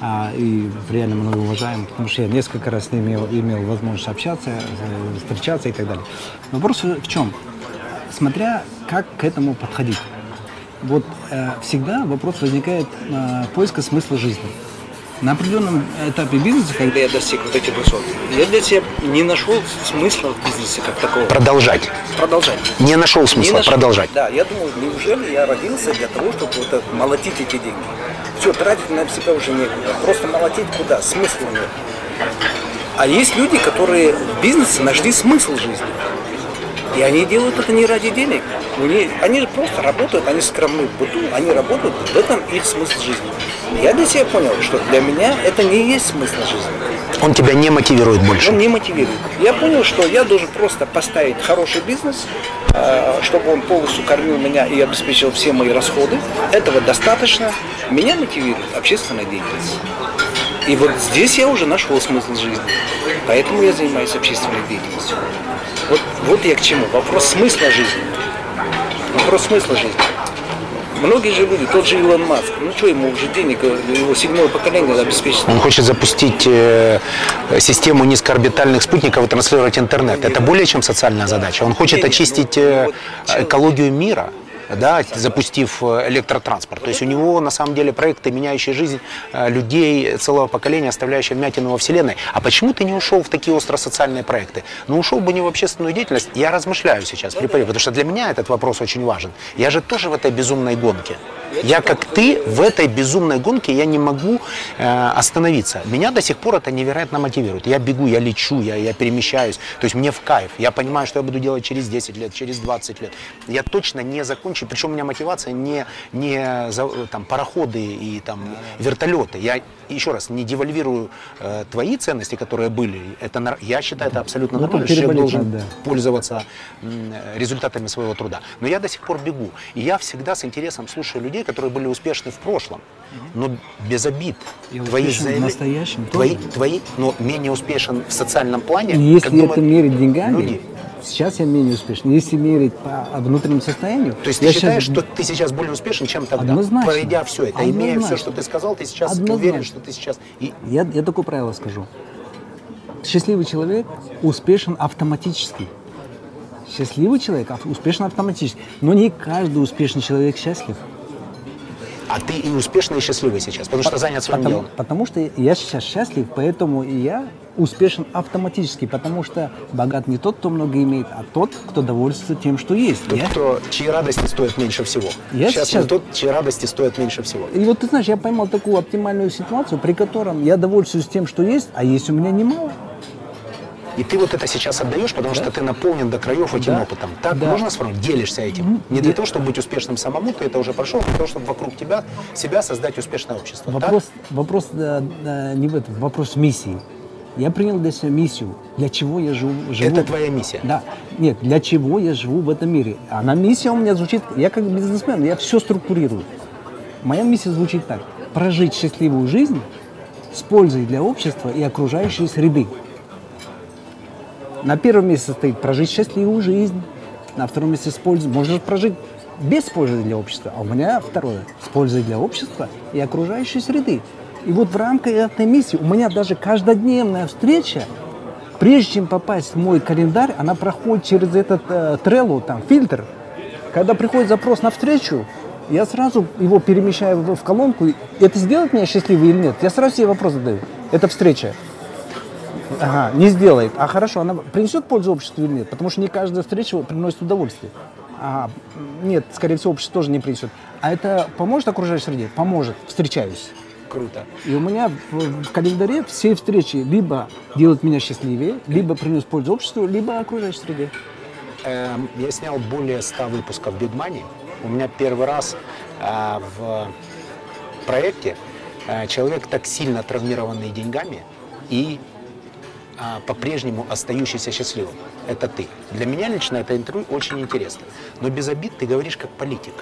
А, и реально много уважаем, потому что я несколько раз с имел, имел возможность общаться, э, встречаться и так далее. Вопрос в чем? Смотря как к этому подходить. Вот э, всегда вопрос возникает э, поиска смысла жизни. На определенном этапе бизнеса, когда я достиг вот этих высот, я для себя не нашел смысла в бизнесе как такого. Продолжать. Продолжать. Не нашел смысла Не нашел. продолжать. Да, я думал, неужели я родился для того, чтобы вот это, молотить эти деньги? Все, тратить на себя уже некуда. Просто молотить куда? Смысла нет. А есть люди, которые в бизнесе нашли смысл жизни. И они делают это не ради денег. Они же просто работают, они скромны в быту, они работают, в этом их смысл жизни. Я для себя понял, что для меня это не есть смысл жизни. Он тебя не мотивирует больше. Он не мотивирует. Я понял, что я должен просто поставить хороший бизнес, э, чтобы он полностью кормил меня и обеспечил все мои расходы. Этого достаточно. Меня мотивирует общественная деятельность. И вот здесь я уже нашел смысл жизни. Поэтому я занимаюсь общественной деятельностью. Вот, вот я к чему. Вопрос смысла жизни. Вопрос смысла жизни. Многие же люди, тот же Илон Маск, ну что ему уже денег, его седьмое поколение обеспечить Он хочет запустить э, систему низкоорбитальных спутников и транслировать интернет. Это более чем социальная задача. Он хочет очистить ну, э, вот экологию мира. Да, запустив э, электротранспорт. То есть у него на самом деле проекты, меняющие жизнь э, людей, целого поколения, оставляющие вмятину во Вселенной. А почему ты не ушел в такие остро-социальные проекты? Ну ушел бы не в общественную деятельность. Я размышляю сейчас, препарирую, потому что для меня этот вопрос очень важен. Я же тоже в этой безумной гонке. Я как ты в этой безумной гонке я не могу э, остановиться. Меня до сих пор это невероятно мотивирует. Я бегу, я лечу, я, я перемещаюсь. То есть мне в кайф. Я понимаю, что я буду делать через 10 лет, через 20 лет. Я точно не закончу. Причем у меня мотивация не, не за, там, пароходы и там, вертолеты. Я еще раз не девальвирую э, твои ценности, которые были. Это, я считаю это абсолютно Ну, нормально. Человек должен да. пользоваться м, результатами своего труда. Но я до сих пор бегу. И я всегда с интересом слушаю людей, которые были успешны в прошлом, но без обид. И твои успешны в настоящем твои, тоже. твои, но менее успешен в социальном плане. И если думают это мерить деньгами, люди. Сейчас я менее успешен. Если мерить по внутреннему состоянию, То есть ты считаешь, щас- что ты сейчас более успешен, чем тогда? Однозначно. Пройдя все это, имея все, Однозначно. что ты сказал, ты сейчас Однозначно. уверен, что ты сейчас... И Я, я такое правило скажу. Счастливый человек успешен автоматически. Счастливый человек успешен автоматически. Но не каждый успешный человек счастлив. А ты и успешный, и счастливый сейчас, потому что занят своим Потому, делом. потому что я сейчас счастлив, поэтому и я успешен автоматически, потому что богат не тот, кто много имеет, а тот, кто довольствуется тем, что есть. Тот, Я- кто, чьи радости стоят меньше всего. Я сейчас сейчас- тот, чьи радости стоят меньше всего. И вот ты знаешь, я поймал такую оптимальную ситуацию, при котором я довольствуюсь тем, что есть, а есть у меня немало. И ты вот это сейчас отдаешь, потому что ты наполнен до краев этим Да. опытом. Так Да. можно сформулировать? Делишься этим. Не для того, чтобы быть успешным самому, ты это уже прошел, а для того, чтобы вокруг тебя себя создать успешное общество. так? Вопрос, вопрос э, э, не в этом, вопрос миссии. Я принял для себя миссию. Для чего я живу? живу. Это твоя миссия. Да. Нет, для чего я живу в этом мире? Она миссия у меня звучит, я как бизнесмен, я все структурирую. Моя миссия звучит так. Прожить счастливую жизнь с пользой для общества и окружающей среды. На первом месте стоит прожить счастливую жизнь. На втором месте с пользой. Можешь прожить без пользы для общества. А у меня второе. С пользой для общества и окружающей среды. И вот в рамках этой миссии у меня даже каждодневная встреча, прежде чем попасть в мой календарь, она проходит через этот э, Trello, там, фильтр. Когда приходит запрос на встречу, я сразу его перемещаю в, в колонку. Это сделает меня счастливым или нет? Я сразу себе вопрос задаю. Это встреча. Ага, не сделает. А хорошо, она принесет пользу обществу или нет? Потому что не каждая встреча приносит удовольствие. Ага, нет, скорее всего, общество тоже не принесет. А это поможет окружающей среде? Поможет. Встречаюсь. Круто. И у меня в, в календаре все встречи либо делают меня счастливее, либо принес пользу обществу, либо окружающей среде. Эм, Я снял более 100 выпусков Big Money. У меня первый раз э, в проекте э, человек так сильно травмированный деньгами и э, по-прежнему остающийся счастливым. Это ты. Для меня лично это интервью очень интересно. Но без обид ты говоришь как политик.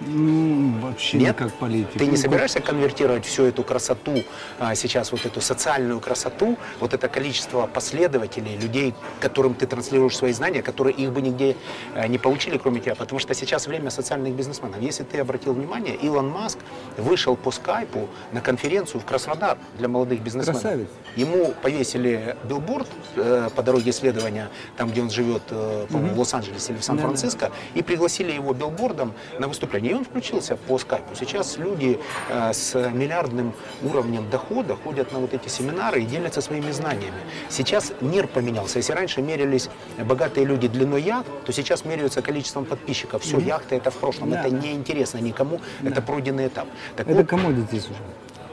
Ну, вообще не Нет? как политик. Ты не собираешься конвертировать всю эту красоту, а, сейчас вот эту социальную красоту, вот это количество последователей, людей, которым ты транслируешь свои знания, которые их бы нигде а, не получили, кроме тебя, потому что сейчас время социальных бизнесменов. Если ты обратил внимание, Илон Маск вышел по скайпу на конференцию в Краснодар для молодых бизнесменов. Красавец. Ему повесили билборд э, по дороге исследования, там, где он живет, э, по-моему, в Лос-Анджелесе или в Сан-Франциско, и пригласили его билбордом на выступление. И он включился по скайпу. Сейчас люди э, с миллиардным уровнем дохода ходят на вот эти семинары и делятся своими знаниями. Сейчас мир поменялся. Если раньше мерились богатые люди длиной яхт, то сейчас меряются количеством подписчиков. Все, яхты это в прошлом, Да. это не интересно никому, это пройденный этап. Так Это вот, commodities уже.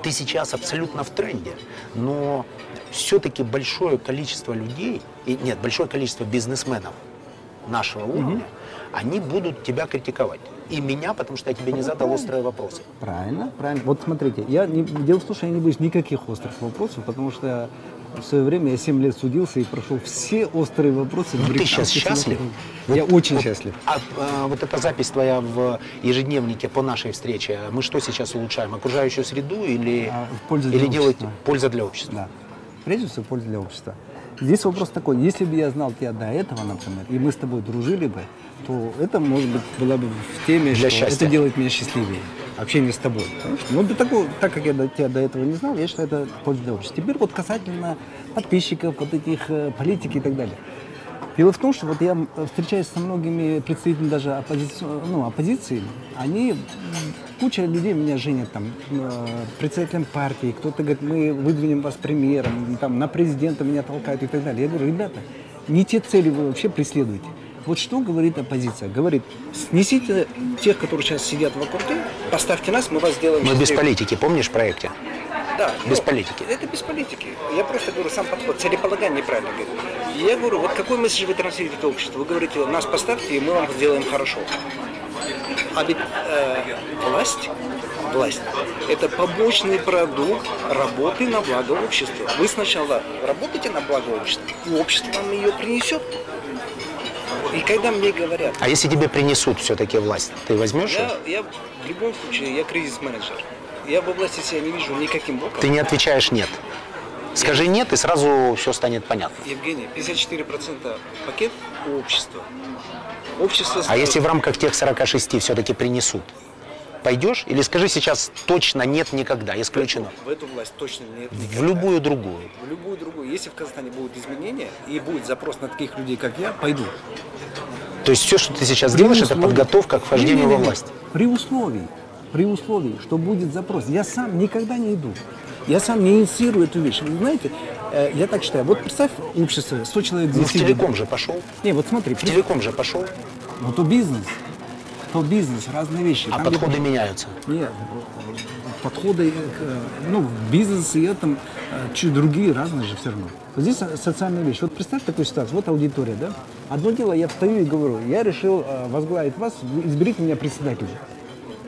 ты сейчас абсолютно в тренде, но все-таки большое количество людей, и, нет, большое количество бизнесменов нашего уровня, они будут тебя критиковать. И меня, потому что я тебе не задал острые вопросы. Правильно, правильно. Вот смотрите, я не, дело в том, что я не боюсь никаких острых вопросов, потому что в свое время я 7 лет судился и прошел все острые вопросы. Ну, ты сейчас счастлив? судах. Я очень вот, счастлив. А, а, вот эта запись твоя в ежедневнике по нашей встрече, мы что сейчас улучшаем? Окружающую среду или, А, в пользу или для делать общества. польза для общества? Да. Прежде всего, польза для общества. Здесь вопрос такой, если бы я знал тебя до этого, например, и мы с тобой дружили бы, то это, может быть, была бы в теме, Для что счастья. это делает меня счастливее. Общение с тобой. Ну, до такого, так как я до, тебя до этого не знал, я считаю, это польза для общества. Теперь вот касательно подписчиков, вот этих э, политики и так далее. Дело в том, что вот я встречаюсь со многими представителями даже оппозиции, ну, оппозиции, они, куча людей меня женят там, э, председателем партии, кто-то говорит, мы выдвинем вас премьером, там, на президента меня толкают и так далее. Я говорю, ребята, не те цели вы вообще преследуете. Вот что говорит оппозиция? Говорит, снесите тех, которые сейчас сидят вокруг, поставьте нас, мы вас сделаем Мы без счастливее». политики, помнишь в проекте? Да, Без ну, политики. Это без политики. Я просто говорю, сам подход, целеполагание неправильно говорю. Я говорю, вот какой месседж вы транслируете обществу? Вы говорите, нас поставьте, и мы вам сделаем хорошо. А ведь э, власть, власть, это побочный продукт работы на благо общества. Вы сначала работаете на благо общества, и общество вам ее принесет. И когда мне говорят, А если тебе принесут все-таки власть, ты возьмешь ее? я, я в любом случае, я кризис-менеджер. Я в области себя не вижу никаким боком. Ты не отвечаешь «нет». Скажи «нет», и сразу все станет понятно. Евгений, 54% пакет у общества. Общество А если в рамках тех 46 все-таки принесут? Пойдешь? Или скажи сейчас точно нет никогда, исключено. в эту власть точно нет. В никогда. любую другую. В любую другую. Если в Казахстане будут изменения и будет запрос на таких людей, как я, пойду. То есть все, что ты сейчас При делаешь, это условии- подготовка к вхождению во власть. При условии, при условии, что будет запрос. Я сам никогда не иду. Я сам не инициирую эту вещь. Вы знаете, э, я так считаю. Вот представь общество, 100 человек Ну, в телеком же пошел. Не, вот смотри, В телеком же пошел, ну то бизнес, то бизнес, разные вещи. а Там, где- подходы меняются. Нет, подходы э, ну, в бизнесе и этом э, чуть другие, разные же все равно. Здесь со- социальная вещь. Вот представь такую ситуацию, вот аудитория, да? Одно дело, я встаю и говорю, я решил э, возглавить вас, изберите меня председателем.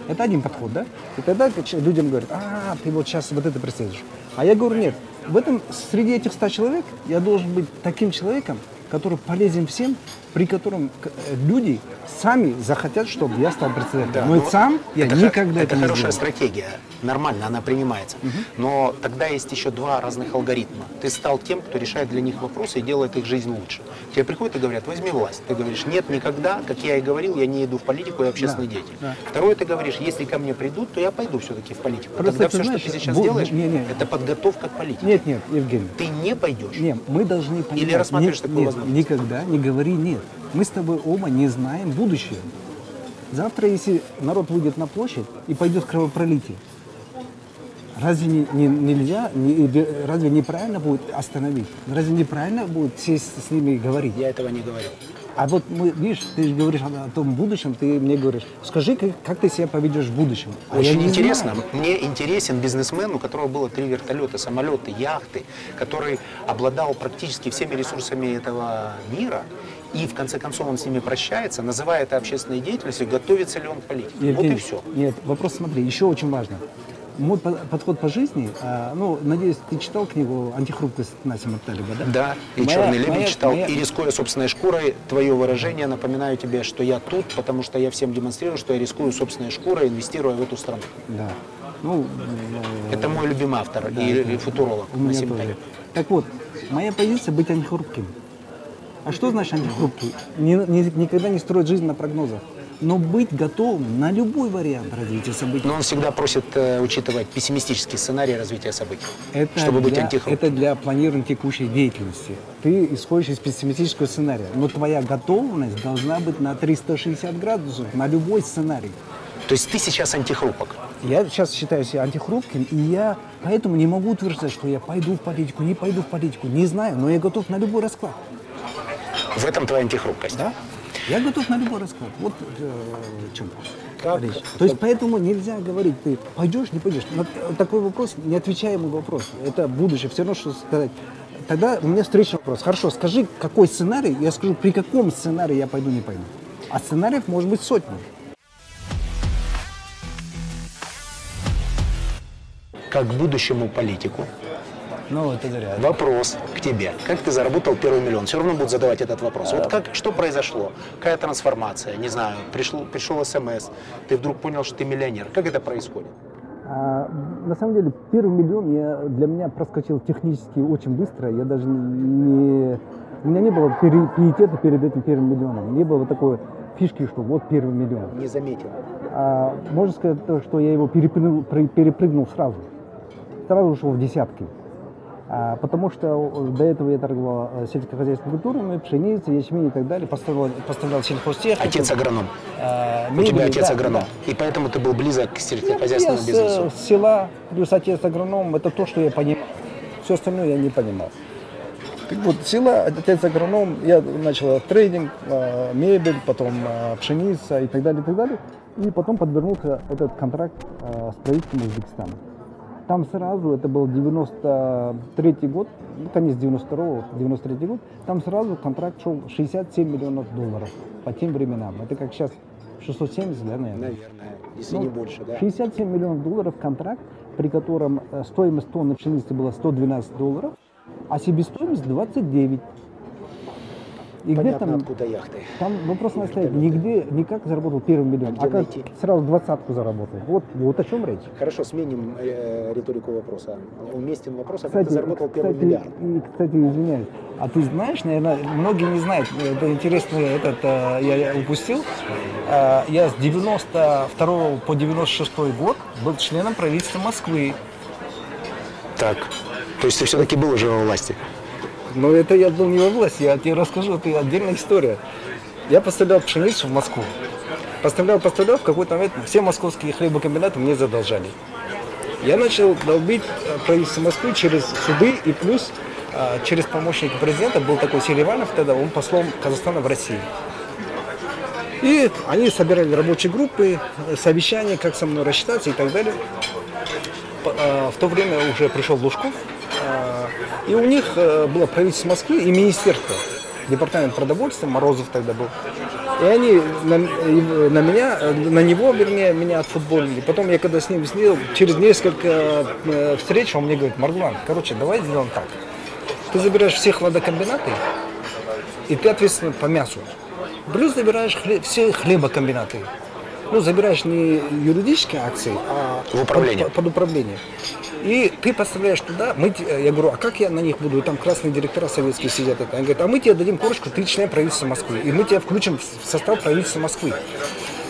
Это один подход, да? И тогда людям говорят, а, ты вот сейчас вот это представишь. А я говорю, нет, в этом, среди этих ста человек я должен быть таким человеком, который полезен всем, при котором э, люди сами захотят, чтобы я стал председателем. Но ну, сам я это никогда это, это не хорошая сделаю. стратегия, нормально, она принимается. Но тогда есть еще два разных алгоритма. Ты стал тем, кто решает для них вопросы и делает их жизнь лучше. Тебе приходят и говорят, возьми власть. Ты говоришь, нет, никогда, как я и говорил, я не иду в политику, я общественный Да, деятель. да. Второе, ты говоришь, если ко мне придут, то я пойду все-таки в политику. Просто тогда все, знаешь, что ты сейчас бу- делаешь, не, не. это подготовка к политике. Нет, нет, Евгений. Ты не пойдешь. Нет, мы должны понимать. рассматриваешь нет, такую нет, возможность? никогда не говори нет. Мы с тобой оба не знаем будущее. Завтра, если народ выйдет на площадь и пойдет кровопролитие, Разве не, не- нельзя, не- разве неправильно будет остановить? Разве неправильно будет сесть с ними и говорить? Я этого не говорю. А вот мы, видишь, ты же говоришь о, о том будущем, ты мне говоришь, скажи, как, как ты себя поведешь в будущем. А Очень интересно. знаю. Мне интересен бизнесмен, у которого было три вертолета, самолеты, яхты, который обладал практически всеми ресурсами этого мира. И в конце концов он с ними прощается, называя это общественной деятельностью, готовится ли он к политике. Вот и Евгений, все. Нет, вопрос смотри, еще очень важно. Мой по- подход по жизни, а, ну, надеюсь, ты читал книгу «Антихрупкость» Насима Талиба, да? Да, и Моя- черный лебедь моя- читал, моя- и рискуя собственной шкурой, твое выражение, напоминаю тебе, что я тут, потому что я всем демонстрирую, что я рискую собственной шкурой, инвестируя в эту страну. Да. Ну, э, Это мой любимый автор да, и, это- и футуролог У меня Насим тоже. Талиб. Так вот, моя позиция быть антихрупким. А что значит антихрупкий? Не- не- никогда не строить жизнь на прогнозах. Но быть готовым на любой вариант развития событий. Но он всегда просит э, учитывать пессимистический сценарий развития событий, Это чтобы быть для, антихрупким. это для планирования текущей деятельности. Ты исходишь из пессимистического сценария, но твоя готовность должна быть на 360 градусов, на любой сценарий. То есть ты сейчас антихрупок. Я сейчас считаю себя антихрупким, и я поэтому не могу утверждать, что я пойду в политику, не пойду в политику. Не знаю, но я готов на любой расклад. В этом твоя антихрупкость. Да? Я готов на любой расклад. Вот э, чем речь. То есть поэтому нельзя говорить, ты пойдешь, не пойдешь. На такой вопрос, неотвечаемый вопрос. Это будущее. Все равно, что сказать. Тогда у меня встречный вопрос. Хорошо, скажи, какой сценарий, я скажу, при каком сценарии я пойду, не пойду. А сценариев может быть сотни. Как будущему политику. Ну, это зря. Вопрос к тебе. Как ты заработал первый миллион? Все равно будут задавать этот вопрос. Вот как, что произошло? Какая трансформация? Не знаю, пришел, пришел смс, ты вдруг понял, что ты миллионер. Как это происходит? А, на самом деле, первый миллион я, для меня проскочил технически очень быстро. Я даже не... У меня не было пиетета перед этим первым миллионом. Не было такой фишки, что вот первый миллион. Не заметил. А, можно сказать, то, что я его перепрыгнул, перепрыгнул сразу. Сразу ушел в десятки. А, потому что до этого я торговал э, сельскохозяйственными культурами, пшеницей, ячмень и так далее. Поставлял, поставлял сельхозтехнику. Отец агроном. а, У мебель, тебя отец да, агроном. да. И поэтому ты был близок к сельскохозяйственному с, бизнесу. э, с села, плюс отец агроном, это то, что я понимал. Все остальное я не понимал. Так вот, села, отец агроном, я начал трейдинг, э, мебель, потом э, пшеница и так далее, и так далее. И потом подвернулся этот контракт э, с правительством Узбекистана. Там сразу, это был 93 год, ну, конец 92-го, 93 год, там сразу контракт шел 67 миллионов долларов по тем временам. Это как сейчас 670, да, наверное? Наверное, если Ну, не больше, да? 67 миллионов долларов контракт, при котором э, стоимость тонны пшеницы была 112 долларов, а себестоимость 29. И где Понятно, там, откуда яхты. там вопрос не стоит, нигде, никак заработал первый миллион, где а как найти? сразу двадцатку заработал. Вот, вот о чем речь. Хорошо, сменим э, риторику вопроса. Уместен вопрос, а как Кстати, ты заработал первый кстати, миллиард? и, кстати, извиняюсь, а ты знаешь, наверное, многие не знают, это интересно, этот э, я упустил. Э, Я с 92 по 96 год был членом правительства Москвы. Так, то есть ты все-таки был уже во власти? Но это я был не во власти, я тебе расскажу, это отдельная история. Я поставлял пшеницу в Москву. Поставлял, поставлял, в какой-то момент все московские хлебокомбинаты мне задолжали. Я начал долбить э, правительство Москвы через суды и плюс э, через помощника президента был такой Селиванов тогда, он послом Казахстана в России. И они собирали рабочие группы, э, совещания, как со мной рассчитаться и так далее. В то время уже пришел Лужков, и у них э, было правительство Москвы и министерство, департамент продовольствия, Морозов тогда был. И они на, и на меня, э, на него, вернее, меня отфутболили. Потом я когда с ним сидел, через несколько э, встреч он мне говорит, Маргулан, короче, давай сделаем так. Ты забираешь все хладокомбинаты, и ты ответственен по мясу. Плюс забираешь хле- все хлебокомбинаты. Ну, забираешь не юридические акции, а управление. Под, под управление. И ты поставляешь туда, мы, я говорю, а как я на них буду? Там красные директора советские сидят. Они говорят, а мы тебе дадим корочку, ты член правительства Москвы. И мы тебя включим в состав правительства Москвы.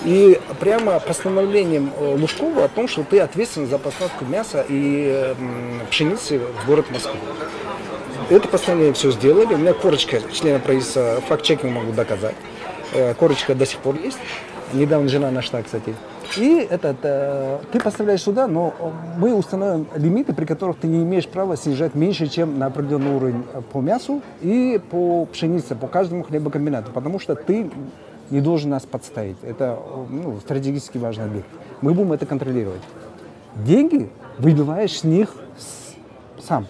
И прямо постановлением э, Лужкова о том, что ты ответственен за поставку мяса и пшеницы в город Москву. Это постановление все сделали. У меня корочка члена правительства, факт-чекинг могу доказать. Э, Корочка до сих пор есть. Недавно жена нашла, кстати. И этот, э, ты поставляешь сюда, но мы установим лимиты, при которых ты не имеешь права снижать меньше, чем на определенный уровень э, по мясу и по пшенице, по каждому хлебокомбинату, потому что ты не должен нас подставить. Это ну, стратегически важный объект. Мы будем это контролировать. Деньги выбиваешь с них сам.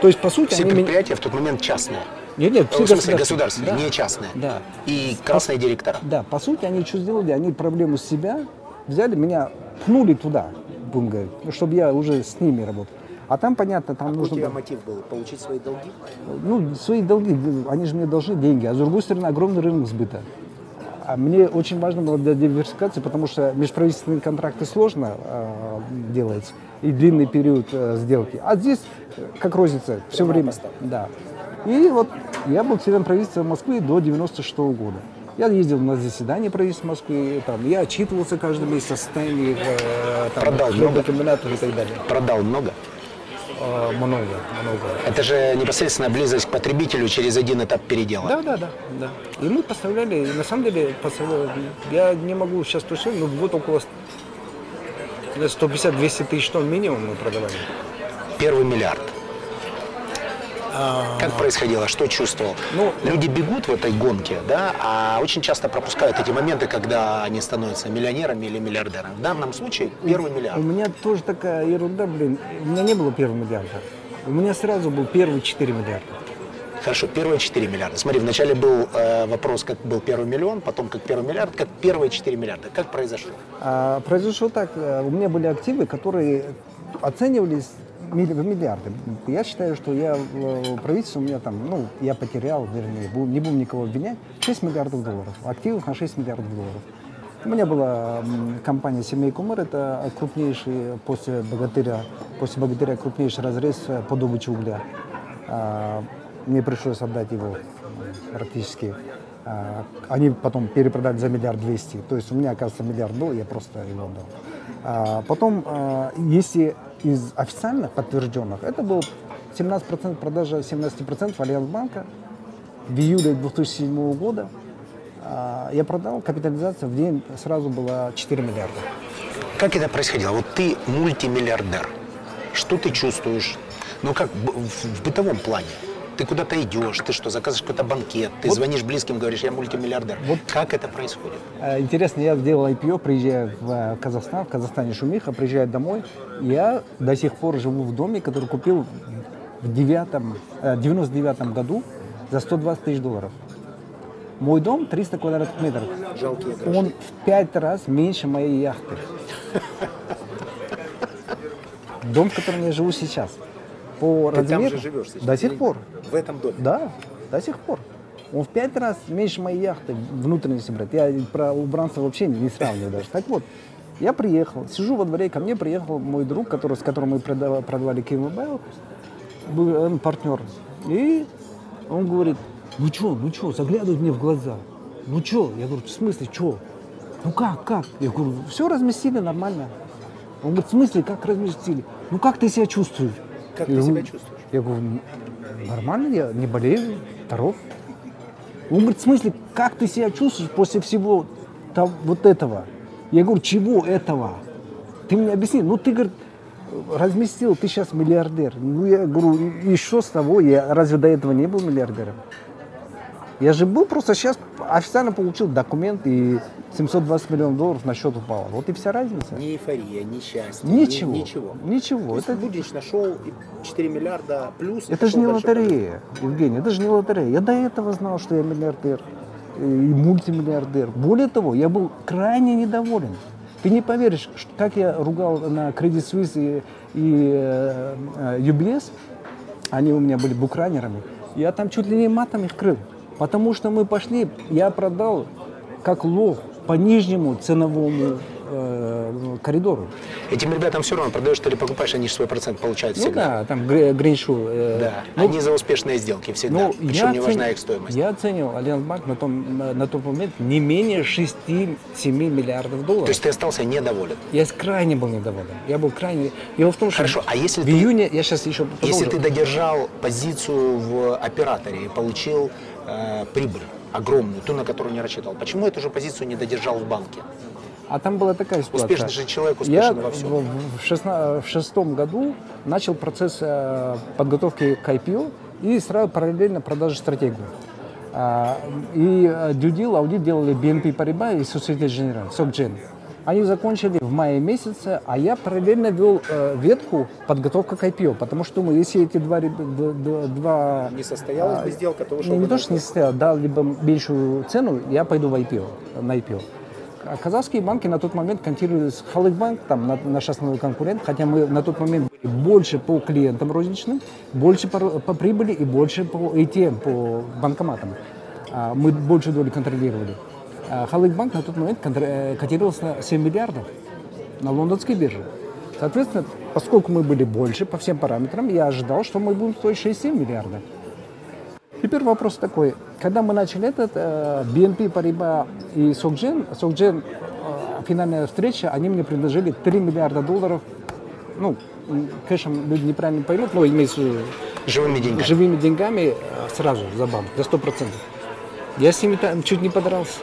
То есть, по сути, Все они... меня- предприятия в тот момент частные. Нет, нет, В все смысле государственные. Да. не частные. Да. И красные директора. Да, по сути, они что сделали? Они проблему с себя взяли, меня пнули туда, будем говорить, ну, чтобы я уже с ними работал. А там, понятно, там нужно... было- мотив был? Получить свои долги? Ну, свои долги, они же мне должны деньги, а с другой стороны, огромный рынок сбыта. А мне очень важно было для диверсификации, потому что межправительственные контракты сложно э, делать и длинный период э, сделки. А здесь э, как розница, все время. Да. И вот я был членом правительства Москвы до 96 года. Я ездил на заседания правительства Москвы, там, я отчитывался каждый месяц о состоянии э, там, Продал много? хлебокомбинатов и так далее. Продал много? Э, много, много. Это же непосредственная близость к потребителю через один этап передела. Да, да, да, да. И мы поставляли, на самом деле, поставляли, я не могу сейчас точно, но вот около 150-200 тысяч тонн минимум мы продавали. Первый миллиард. Как происходило? Что чувствовал? Ну, Люди бегут в этой гонке, да, а очень часто пропускают эти моменты, когда они становятся миллионерами или миллиардерами. В данном случае первый У миллиард. меня тоже такая ерунда, блин. У меня не было первого миллиарда. У меня сразу был первый 4 миллиарда. Хорошо, первые 4 миллиарда. Смотри, вначале был э, вопрос, как был первый миллион, потом как первый миллиард, как первые 4 миллиарда. Как произошло? А, произошло так, э, у меня были активы, которые оценивались миллиарды. Я считаю, что я в правительстве у меня там, ну, я потерял, вернее, не будем никого обвинять, 6 миллиардов долларов. Активов на 6 миллиардов долларов. У меня была компания «Семей Кумар», это крупнейший после «Богатыря», после «Богатыря» крупнейший разрез э, по добыче угля. А, Мне пришлось отдать его практически. А, Они потом перепродали за миллиард двести. То есть у меня, оказывается, миллиард был, я просто его отдал. А, Потом, а, если из официальных подтвержденных, это был 17% продажа 17% Альянсбанка в июле 2007 года. А, Я продал, капитализация в день сразу была 4 миллиарда. Как это происходило? Вот ты мультимиллиардер. Что ты чувствуешь? Ну как в бытовом плане? Ты куда-то идешь, ты что, заказываешь какой-то банкет, ты звонишь близким, говоришь, я мультимиллиардер. Вот. Как это происходит? Э, Интересно, я сделал IPO, приезжаю в э, Казахстан, в Казахстане шумиха, приезжаю домой. Я до сих пор живу в доме, который купил в девятом, э, 99 году за 120 тысяч долларов. Мой дом 300 квадратных метров. Жалкие Он в пять раз меньше моей яхты. Дом, в котором я живу сейчас. По Ты там размеру. же живешь сейчас? До сих пор. В этом доме? Да, до сих пор. Он в пять раз меньше моей яхты внутренности брать. Я про убранство вообще не сравниваю даже. Так вот, я приехал, сижу во дворе, ко мне приехал мой друг, который, с которым мы продава- продавали K-Mobile, был он партнер. И он говорит, ну что, ну что, заглядывает мне в глаза. Ну что? Я говорю, в смысле, что? Ну как, как? Я говорю, все разместили нормально. Он говорит, в смысле, как разместили? Ну как ты себя чувствуешь? Как ты себя чувствуешь? Я говорю, «Н- нормально, я не болею, здоров. Он говорит, в смысле, как ты себя чувствуешь после всего там, вот этого? Я говорю, чего этого? Ты мне объясни. Ну, ты, говорит, разместил, ты сейчас миллиардер. Ну, я говорю, что с того? Я разве до этого не был миллиардером? Я же был, просто сейчас официально получил документ, и 720 миллионов долларов на счет упало. Вот и вся разница. Ни эйфория, ни счастье, Ничего. ни- ничего. Ничего. Это, будешь нашел и 4 миллиарда плюс. это же не лотерея, Евгений, это же не лотерея. Я до этого знал, что я миллиардер и мультимиллиардер. Более того, я был крайне недоволен. Ты не поверишь, как я ругал на Credit Suisse и, и э, э, UBS, они у меня были букранерами, я там чуть ли не матом их крыл. Потому что мы пошли, я продал как лох по нижнему ценовому э, коридору. Этим ребятам все равно продаешь или покупаешь, они же свой процент получают Ну всегда. да, там гриншу. э, Да, ну, они за успешные сделки всегда. Ну, Причем не важна их стоимость. Я оценивал Альянсбанк на, том, на, тот момент не менее 6-7 миллиардов долларов. То есть ты остался недоволен. Я крайне был недоволен. Я был крайне... Дело в том, что Хорошо, а если в ты- июне... Я сейчас еще Если продолжу. ты додержал позицию в операторе и получил э, прибыль огромную, ту, на которую не рассчитывал, почему эту же позицию не додержал в банке? А там была такая ситуация. Успешный же человек Я успешен во всем. в, в, шестна- в шестом году начал процесс э, подготовки к IPO и сразу параллельно продажи стратегию. А, и э, due deal, аудит делали BNP Paribas и Societe Generale, SocGen. Они закончили в мае месяце, а я параллельно вел э, ветку подготовка к IPO, потому что думаю, если эти два, два Не состоялась бы сделка, то ушел не, не то, что не состоял, дал либо меньшую цену, я пойду в IPO, на IPO. А казахские банки на тот момент конкурировались Халыкбанк, там на- наш основной конкурент, хотя мы на тот момент были больше по клиентам розничным, больше по, по прибыли и больше по ATM, по банкоматам. А, Мы больше доли контролировали. А Халыкбанк на тот момент э, котировался на 7 миллиардов на лондонской бирже. Соответственно, поскольку мы были больше по всем параметрам, я ожидал, что мы будем стоить 6-7 миллиардов. Теперь вопрос такой. Когда мы начали этот, э, BNP Paribas и SocGen, SocGen, э, финальная встреча, они мне предложили 3 миллиарда долларов. Ну, кэшем люди неправильно поймут, но имеется в виду Живыми деньгами. живыми деньгами э, сразу за банк, за 100%. Я с ними там чуть не подрался.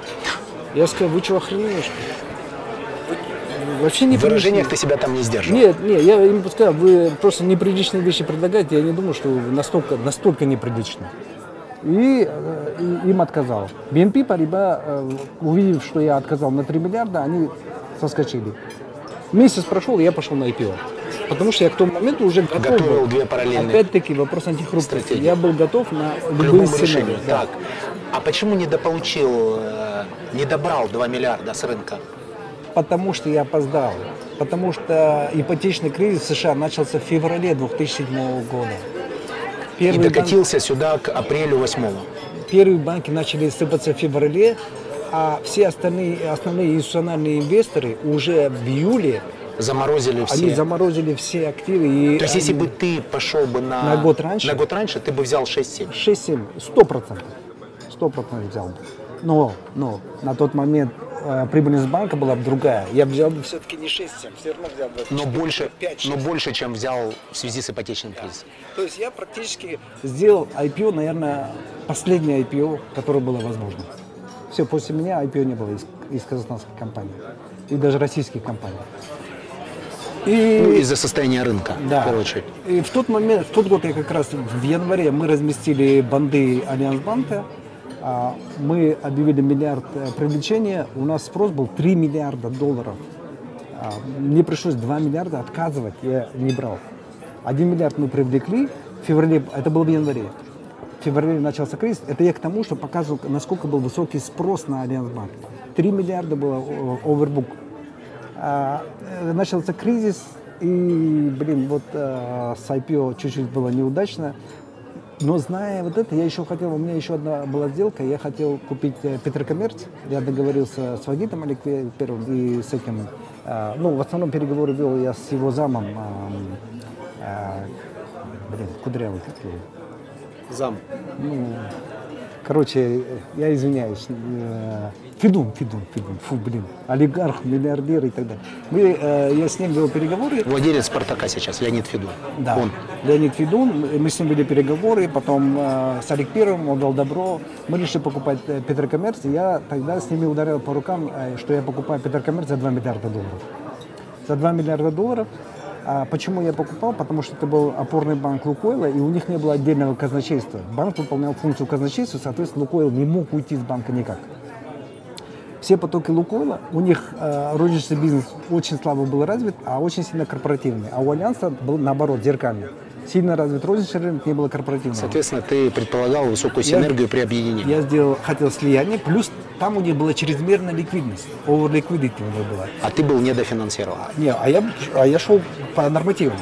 Я сказал, вы что, охренели, что ли? Вы Вообще не В выражениях ты себя там не сдерживал. нет, нет, я им сказал, вы просто неприличные вещи предлагаете, я не думаю, что вы настолько, настолько неприлично. И, э, и им отказал. BNP Paribas, э, увидев, что я отказал на 3 миллиарда, они соскочили. Месяц прошел, и я пошел на IPO. Потому что я к тому моменту уже готов Готовил был. две параллельные Опять-таки вопрос антихрупкости. стратегии. Я был готов на любые сценарии. да. Так. А почему не дополучил, э, не добрал 2 миллиарда с рынка? Потому что я опоздал. Потому что ипотечный кризис в США начался в феврале 2007 года. И Первые, бан- докатился сюда к апрелю 8 первые банки начали сыпаться в феврале, а все остальные основные институциональные инвесторы уже в июле Заморозили все. они заморозили все активы. И То есть, если бы ты пошел бы на, На год раньше? на год раньше, ты бы взял 6-7. 6-7, 100 процентов. 100 процентов взял бы. Но, но на тот момент э, прибыльность банка была бы другая. Я бы взял бы все-таки не 6-7, все равно взял бы Но больше, 5-6. но больше, чем взял в связи с ипотечным кризисом. То есть я практически сделал IPO, наверное, последнее IPO, которое было возможно. Все, после меня IPO не было из, из казахстанских компаний. И даже российских компаний. И, Ну, из-за состояния рынка, да. очередь. И в тот момент, в тот год я как раз в январе мы разместили банды Альянс Банка. А, Мы объявили миллиард э, привлечения. У нас спрос был 3 миллиарда долларов. А, Мне пришлось 2 миллиарда отказывать, я не брал. 1 миллиард мы привлекли, в феврале, это было в январе. Феврале начался кризис. Это я к тому, что показывал, насколько был высокий спрос на Альянс Банк. 3 миллиарда было overbook. А, э, начался кризис, и, блин, вот э, с IPO чуть-чуть было неудачно. Но зная вот это, я еще хотел, у меня еще одна была сделка, я хотел купить э, Петрокоммерц. Я договорился с Вагитом Алекперовым и с этим, э, ну, в основном переговоры вел я с его замом, э, э, блин, Кудрявый, как его? Зам. Ну, короче, я извиняюсь. э, Федун, Федун, Федун, фу, блин, олигарх, миллиардер и так далее. Мы, э, я с ним вел переговоры. Владелец Спартака сейчас, Леонид Федун. Да. Он. Леонид Федун, мы с ним вели переговоры, потом э, с Олег Первым, он дал добро. Мы решили покупать э, Петрокоммерц, и я тогда с ними ударил по рукам, э, что я покупаю Петрокоммерц за 2 миллиарда долларов. За 2 миллиарда долларов. А почему я покупал? Потому что это был опорный банк Лукойла, и у них не было отдельного казначейства. Банк выполнял функцию казначейства, соответственно, Лукойл не мог уйти с банка никак. Все потоки Лукойла, у них э, розничный бизнес очень слабо был развит, а очень сильно корпоративный. А у Альянса был наоборот, зеркальный. Сильно развит розничный рынок, не было корпоративного. Соответственно, ты предполагал высокую Я- синергию при объединении. Я сделал, хотел слияние, плюс там у них была чрезмерная ликвидность. Over liquidity у них была. А ты был недофинансирован. Не, а я, а я шел по нормативам.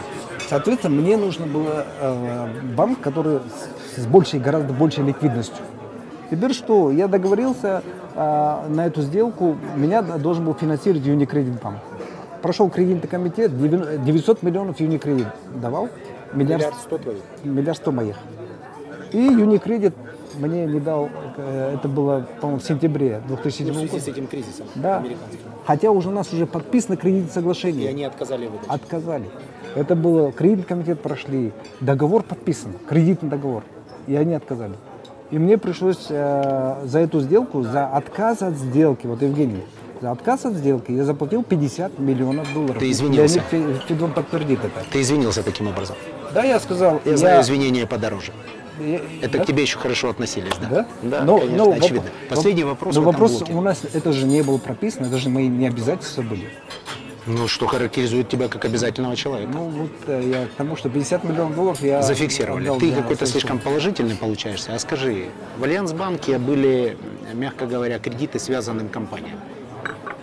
Соответственно, мне нужно было э, банк, который с, с большей, гораздо большей ликвидностью. Теперь что? Я договорился э, на эту сделку. Меня должен был финансировать Unicredit Bank. Прошел кредитный комитет, девяно- 900 миллионов Unicredit давал. Миллиард, сто твоих. миллиард сто моих. И Unicredit мне не дал, э, это было, по-моему, в сентябре 2007 года. этим кризисом Да. Хотя уже у нас уже подписано кредитное соглашение. отказали выдать. Отказали. Это было, кредитный комитет прошли, договор подписан, кредитный договор, и они отказали. И мне пришлось э, за эту сделку, за отказ от сделки, вот Евгений, За отказ от сделки я заплатил 50 миллионов долларов. Ты извинился? Леонид Фе- Федун подтвердит это. Ты извинился таким образом. Да, я сказал. Я знаю извинения подороже. я- Это да? к тебе еще хорошо относились, да? Да? Да, Но- конечно, но воп- очевидно. Последний воп- вопрос Но вопрос блоке. у нас это же не было прописано, это же мои не обязательства были. Ну, что характеризует тебя как обязательного человека? Ну вот э, я к тому, что 50 миллионов долларов я Зафиксировали. отдал Ты какой-то слишком положительный получаешься. А скажи, в Альянс-банке были, мягко говоря, кредиты связанным компаниям.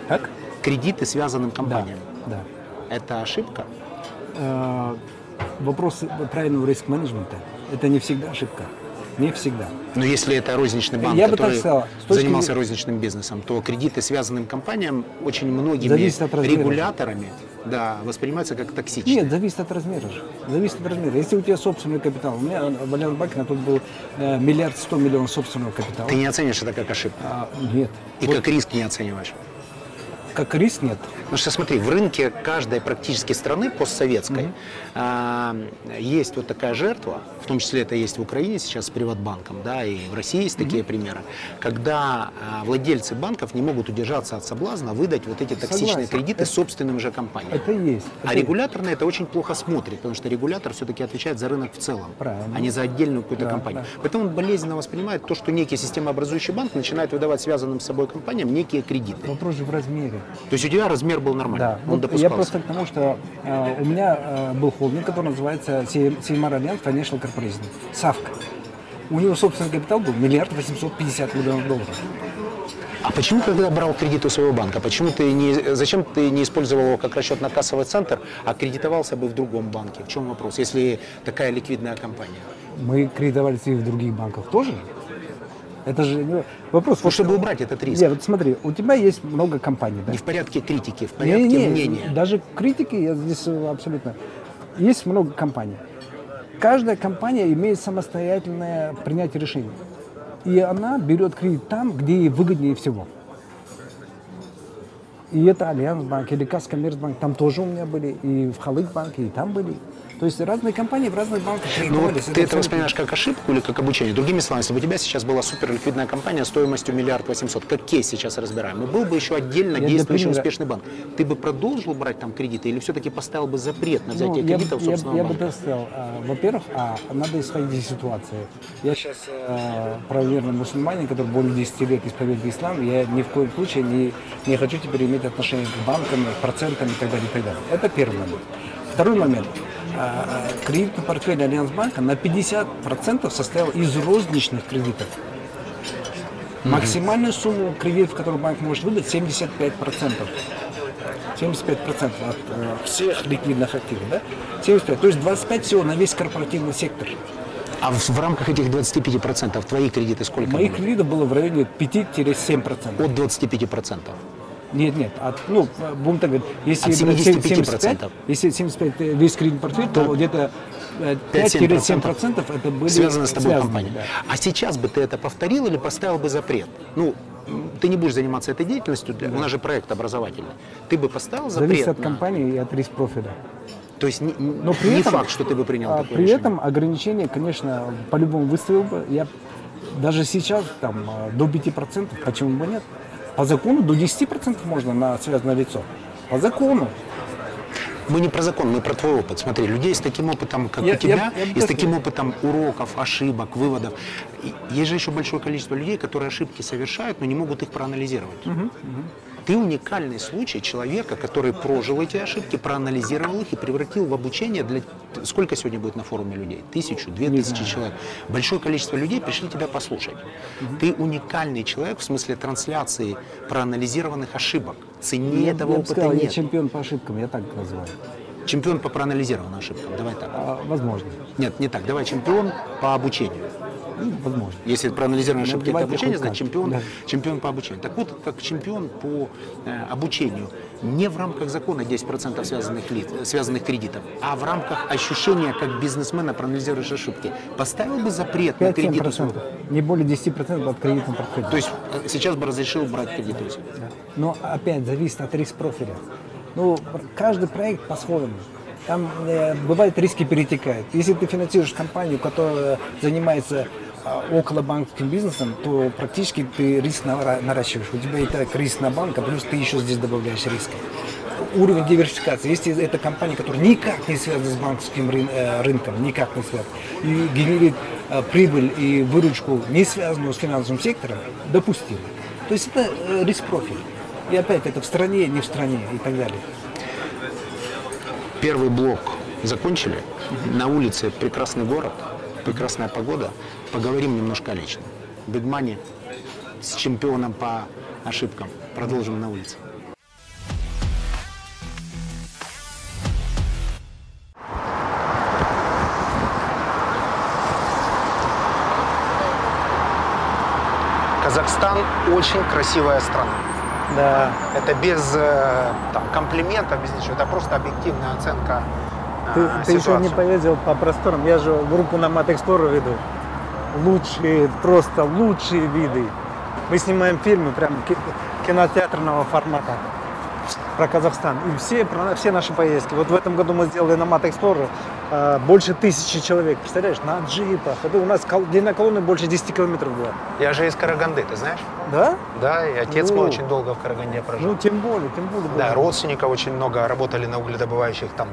Как? Кредиты связанным Да, компаниям. да. Это ошибка? Э, Вопрос правильного риск-менеджмента – это не всегда ошибка. Не всегда. Но если это розничный банк, Я бы так который сказал, с точки занимался розничным бизнесом, то кредиты связанным компаниям очень многими регуляторами да, воспринимаются как токсичные. Нет, зависит от размера же. Зависит от размера. Если у тебя собственный капитал, у меня в Альянс-банке на тот был э, миллиард сто миллионов собственного капитала. Ты не оценишь это как ошибку. А, нет. И Вот как риск не оцениваешь. Как риск нет. Потому что смотри, в рынке каждой практически страны постсоветской а, есть вот такая жертва, в том числе это есть в Украине сейчас с Приватбанком, да, и в России есть такие примеры, когда а, владельцы банков не могут удержаться от соблазна выдать вот эти токсичные Согласен. кредиты Это- собственным же компаниям. Это есть. А Это- регулятор на это очень плохо смотрит, потому что регулятор все-таки отвечает за рынок в целом, Правильно. а не за отдельную какую-то Да, компанию. да. Поэтому он болезненно воспринимает то, что некий системообразующий банк начинает выдавать связанным с собой компаниям некие кредиты. Вопрос же в размере. То есть у тебя размер был нормальный, Да, он вот я допускался. просто к тому, что э, у меня э, был холдинг, который называется Seimar Alliance Financial Corporation, САФК. У него собственный капитал был миллиард восемьсот пятьдесят миллионов долларов. А почему, когда брал кредит у своего банка, почему ты не, зачем ты не использовал его как расчетно-кассовый центр, а кредитовался бы в другом банке? В чем вопрос, если такая ликвидная компания? Мы кредитовались и в других банках тоже. Это же не- вопрос. Ну, чтобы убрать этот риск. Нет, вот смотри, у тебя есть много компаний, да? Не в порядке критики, в порядке Не-не-не, мнения. Даже критики, я здесь абсолютно. Есть много компаний. Каждая компания имеет самостоятельное принятие решений. И она берет кредит там, где ей выгоднее всего. И это Альянсбанк или Каскоммерцбанк, там тоже у меня были, и в Халык-банке, и там были. То есть разные компании в разных банках Ну, вот ты это воспринимаешь как ошибку или как обучение? Другими словами, если бы у тебя сейчас была суперликвидная компания стоимостью миллиард восемьсот, как кейс сейчас разбираем, и был бы еще отдельно Я действующий примера- успешный банк, ты бы продолжил брать там кредиты или все-таки поставил бы запрет на Ну, взятие я, кредитов бы- я, собственного я бы банка? так сказал, а, во-первых, а, надо исходить из ситуации. Я сейчас э, правоверный мусульманин, который более 10 лет исповедует ислам, я ни в коем случае не, не хочу теперь иметь отношение к банкам, процентам и так далее, и так далее. Это первый момент. Второй момент. А, а, Кредитный портфель Альянсбанка на 50% состоял из розничных кредитов. Максимальную сумму кредитов, которую банк может выдать, 75%. 75% от э, всех ликвидных активов, да? 75. То есть 25 всего на весь корпоративный сектор. А в, в рамках этих 25% твои кредиты сколько Моих кредитов было в районе 5-7%. От 25%. Нет, нет, от, ну, будем так говорить, если От брать 75%. 75, если 75 весь кредитный портфель, то где-то э, 5-7% 5-7% это были связаны с тобой связаны, компания. да. А сейчас бы ты это повторил или поставил бы запрет? Ну, ты не будешь заниматься этой деятельностью, для- у нас же проект образовательный. Ты бы поставил запрет? Зависит от на- компании и от риск профиля. То есть не, Но при не этом, факт, что ты бы принял а, такое При решение. этом ограничения, конечно, по-любому выставил бы. Я даже сейчас там а, до 5%, почему бы нет? По закону до 10% можно на связанное лицо. По закону. Мы не про закон, мы про твой опыт. Смотри, людей с таким опытом, как Я- у тебя, я- я и с так таким опытом уроков, ошибок, выводов. И есть же еще большое количество людей, которые ошибки совершают, но не могут их проанализировать. Ты уникальный случай человека, который прожил эти ошибки, проанализировал их и превратил в обучение для... Сколько сегодня будет на форуме людей? Тысячу, две тысячи человек. Большое количество людей пришли тебя послушать. Ты уникальный человек в смысле трансляции проанализированных ошибок. Цене Я, этого я опыта сказал, я нет. чемпион по ошибкам, я так называю. Чемпион по проанализированным ошибкам. Давай так. А, возможно. Нет, не так. Давай чемпион по обучению. Ну, возможно. Если проанализированные Ну, ошибки это обучение, значит чемпион, Да. чемпион по обучению. Так вот, как чемпион по э, обучению, не в рамках закона 10% связанных, лиц, э, связанных кредитов, а в рамках ощущения как бизнесмена, проанализируешь ошибки, поставил бы запрет на кредиты. 5-7%. Не более 10% от кредитного портфеля. То есть э, сейчас бы разрешил брать кредиты. у себя. Но опять зависит от риск профиля. Ну, каждый проект по-своему. Там э, бывает риски перетекают. Если ты финансируешь компанию, которая занимается около банковским бизнесом, то практически ты риск нара- наращиваешь. У тебя и так риск на банк, а плюс ты еще здесь добавляешь риска. Уровень диверсификации. Если это компания, которая никак не связана с банковским э, рынком, никак не связана, и генерит э, прибыль и выручку, не связанную с финансовым сектором, допустимо. То есть это э, риск-профиль. И опять это в стране, не в стране и так далее. Первый блок закончили. На улице прекрасный город, прекрасная погода. Поговорим немножко о личном. Бигмани с чемпионом по ошибкам. Продолжим на улице. Казахстан очень красивая страна. Да. Это без э, там, комплиментов, без ничего. Это просто объективная оценка э, Ты, ты еще не поездил по просторам. Я же в руку на Мат веду. Лучшие, просто лучшие виды. Мы снимаем фильмы прям ки- кинотеатрного формата про Казахстан. И все, про- все наши поездки. Вот в этом году мы сделали на Мат Explorer э, больше тысячи человек. Представляешь, на джипах. Это у нас кол- длина колонны больше 10 километров была. Я же из Караганды, ты знаешь? Да? Да, и отец Ну. мой очень долго в Караганде прожил. Ну, тем более, тем более. да, родственников очень много работали на угледобывающих там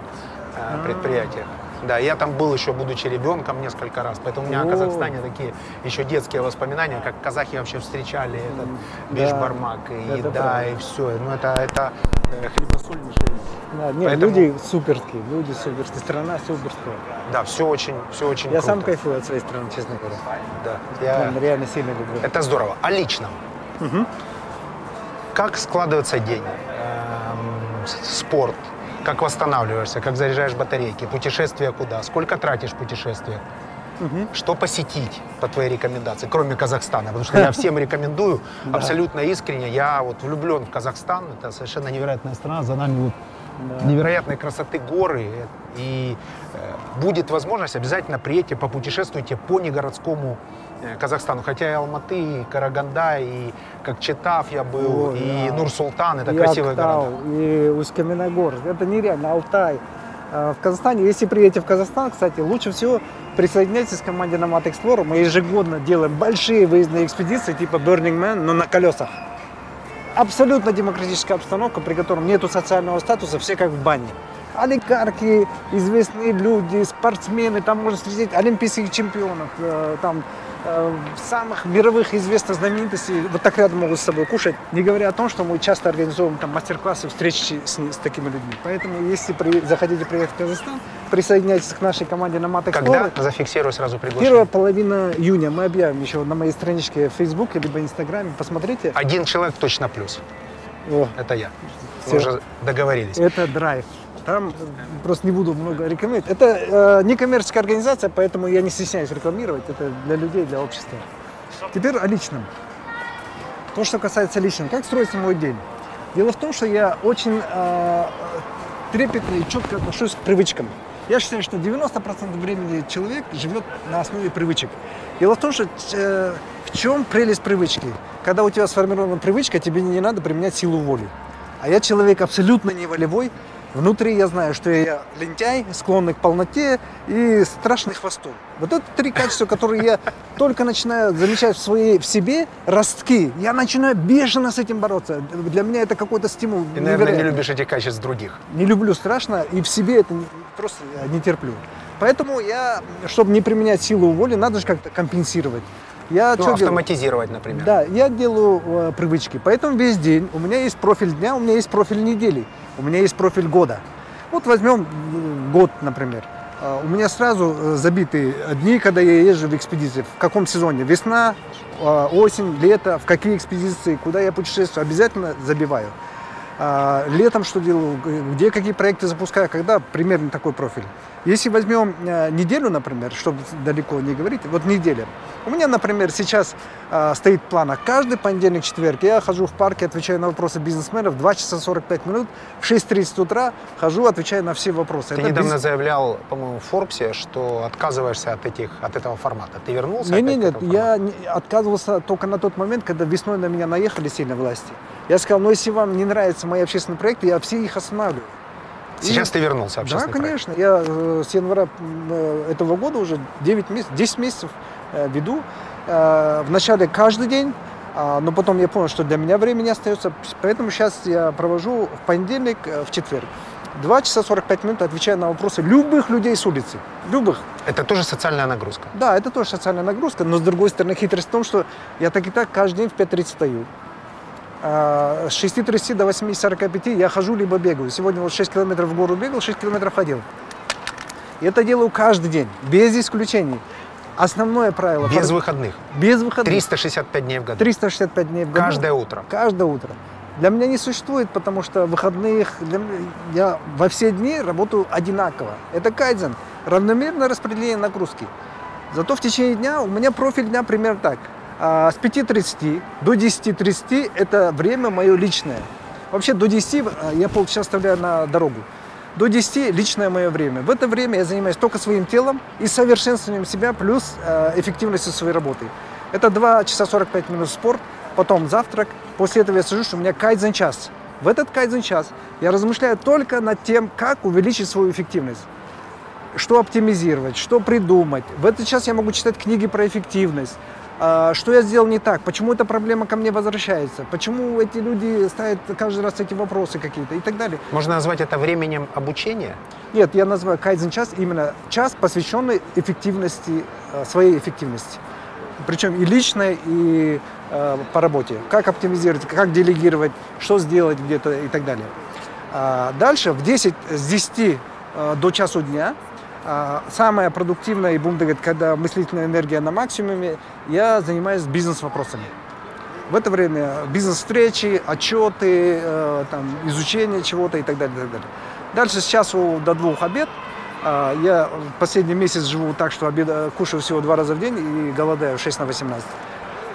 А. э, предприятиях. Да, я там был еще, будучи ребенком, несколько раз. Поэтому у меня о О. Казахстане такие еще детские воспоминания, как казахи вообще встречали этот Да, бешбармак, и это еда, правда. и все. Ну, это, это э, хлебосольнейшее. Да, нет, Поэтому- люди суперские, люди суперские, страна суперская. Да, все очень, все очень Я круто. сам кайфую от своей страны, честно говоря. Да, я- Прям реально сильно люблю. Это здорово. О личном. Как складывается день? Эм, Спорт. Как восстанавливаешься? Как заряжаешь батарейки? Путешествия куда? Сколько тратишь в путешествиях? Что посетить по твоей рекомендации, кроме Казахстана? Потому что я всем рекомендую, абсолютно искренне. Я вот влюблен в Казахстан. Это совершенно невероятная страна. За нами вот невероятной красоты горы. И э, будет возможность, обязательно приедьте, попутешествуйте по негородскому Казахстану. Хотя и Алматы, и Караганда, и как Читав я был, Ой, и да. Нур-Султан. Это И красивые Актау, города. И Усть-Каменогорск. Это нереально, Алтай. А, В Казахстане, если приедете в Казахстан, кстати, лучше всего присоединяйтесь к команде Nomad Explorer. Мы ежегодно делаем большие выездные экспедиции, типа Burning Man, но на колесах. Абсолютно демократическая обстановка, при котором нету социального статуса, все как в бане. Олигархи, известные люди, спортсмены, там можно встретить олимпийских чемпионов, э, там э, самых мировых известных знаменитостей вот так рядом могут с собой кушать, не говоря о том, что мы часто организовываем там мастер-классы, встречи с, с такими людьми. Поэтому, если при, захотите приехать в Казахстан, присоединяйтесь к нашей команде на Мат Когда? Зафиксирую сразу Первая приглашение. половина июня мы объявим еще на моей страничке в Фейсбуке либо Инстаграме. Посмотрите. Один человек точно плюс. О, Это я. Всё. Мы уже договорились. это драйв. Там просто не буду много рекламировать. Это э, некоммерческая организация, поэтому я не стесняюсь рекламировать. Это для людей, для общества. Теперь о личном. То, что касается личного. Как строится мой день? Дело в том, что я очень э, трепетно и четко отношусь к привычкам. Я считаю, что 90% времени человек живет на основе привычек. Дело в том, что э, в чем прелесть привычки? Когда у тебя сформирована привычка, тебе не надо применять силу воли. А я человек абсолютно не волевой. Внутри я знаю, что я лентяй, склонный к полноте и страшный хвостун. Вот это три качества, которые я только начинаю замечать в, своей, в себе, ростки. Я начинаю бешено с этим бороться. Для меня это какой-то стимул. И, наверное, не любишь этих качеств других. Не люблю страшно, и в себе это просто не терплю. Поэтому я, чтобы не применять силу воли, надо же как-то компенсировать. Я Ну, что делаю? автоматизировать, например. Да, я делаю э, привычки. Поэтому весь день у меня есть профиль дня, у меня есть профиль недели, у меня есть профиль года. Вот возьмем м, год, например. Э, У меня сразу э, забиты дни, когда я езжу в экспедиции. В каком сезоне? Весна, э, осень, лето, в какие экспедиции, куда я путешествую, обязательно забиваю. А, Летом что делаю, где какие проекты запускаю, когда примерно такой профиль. Если возьмем э, неделю, например, чтобы далеко не говорить, вот неделя. У меня, например, сейчас э, стоит в планах каждый понедельник, четверг я хожу в парке, отвечаю на вопросы бизнесменов 2 часа 45 минут, в 6.30 утра хожу, отвечаю на все вопросы. Ты Это недавно биз- заявлял, по-моему, в Форбсе, что отказываешься от, этих, от этого формата. Ты вернулся Не, опять не, к нет, этому я не- отказывался только на тот момент, когда весной на меня наехали сильно власти. Я сказал, ну если вам не нравятся мои общественные проекты, я все их останавливаю. Сейчас И- ты вернулся в Да, проект. конечно. Я э, с января э, этого года уже 9 месяцев, 10 месяцев э, веду. Э, Вначале каждый день, а, но потом я понял, что для меня времени остается, поэтому сейчас я провожу в понедельник, в четверг. 2 часа 45 минут отвечаю на вопросы любых людей с улицы. Любых. Это тоже социальная нагрузка. Да, это тоже социальная нагрузка, но с другой стороны хитрость в том, что я так и так каждый день в 5.30 встаю. А, С 6.30 до 8.45 я хожу либо бегаю. Сегодня вот 6 километров в гору бегал, 6 километров ходил. И это делаю каждый день, без исключений. Основное правило. Без фор- выходных. без выходных. 365 дней в году. 365 дней в году. Каждое утро. Каждое утро. Для меня не существует, потому что выходных, для я во все дни работаю одинаково. Это кайдзен, равномерное распределение нагрузки. Зато в течение дня у меня профиль дня примерно так. А, С 5.30 до 10.30 это время мое личное. Вообще до 10 а, я полчаса оставляю на дорогу. До 10 личное мое время. В это время я занимаюсь только своим телом и совершенствованием себя, плюс э, эффективностью своей работы. Это 2 часа 45 минут спорт, потом завтрак. После этого я сажусь, у меня кайдзен час. В этот кайдзен час я размышляю только над тем, как увеличить свою эффективность. Что оптимизировать, что придумать. В этот час я могу читать книги про эффективность. А, Что я сделал не так? Почему эта проблема ко мне возвращается? Почему эти люди ставят каждый раз эти вопросы какие-то и так далее? Можно назвать это временем обучения? Нет, я называю кайдзен час именно час, посвященный эффективности, э, своей эффективности. Причем и личной, и э, по работе. Как оптимизировать, как делегировать, что сделать где-то и так далее. А дальше в 10, с 10 э, до часу дня а, самое продуктивное, и будем говорить, когда мыслительная энергия на максимуме, я занимаюсь бизнес-вопросами. В это время бизнес-встречи, отчеты, э, там, изучение чего-то и так далее, и так далее. Дальше с часу до двух обед. А, Я последний месяц живу так, что обед, кушаю всего два раза в день и голодаю 6 на 18.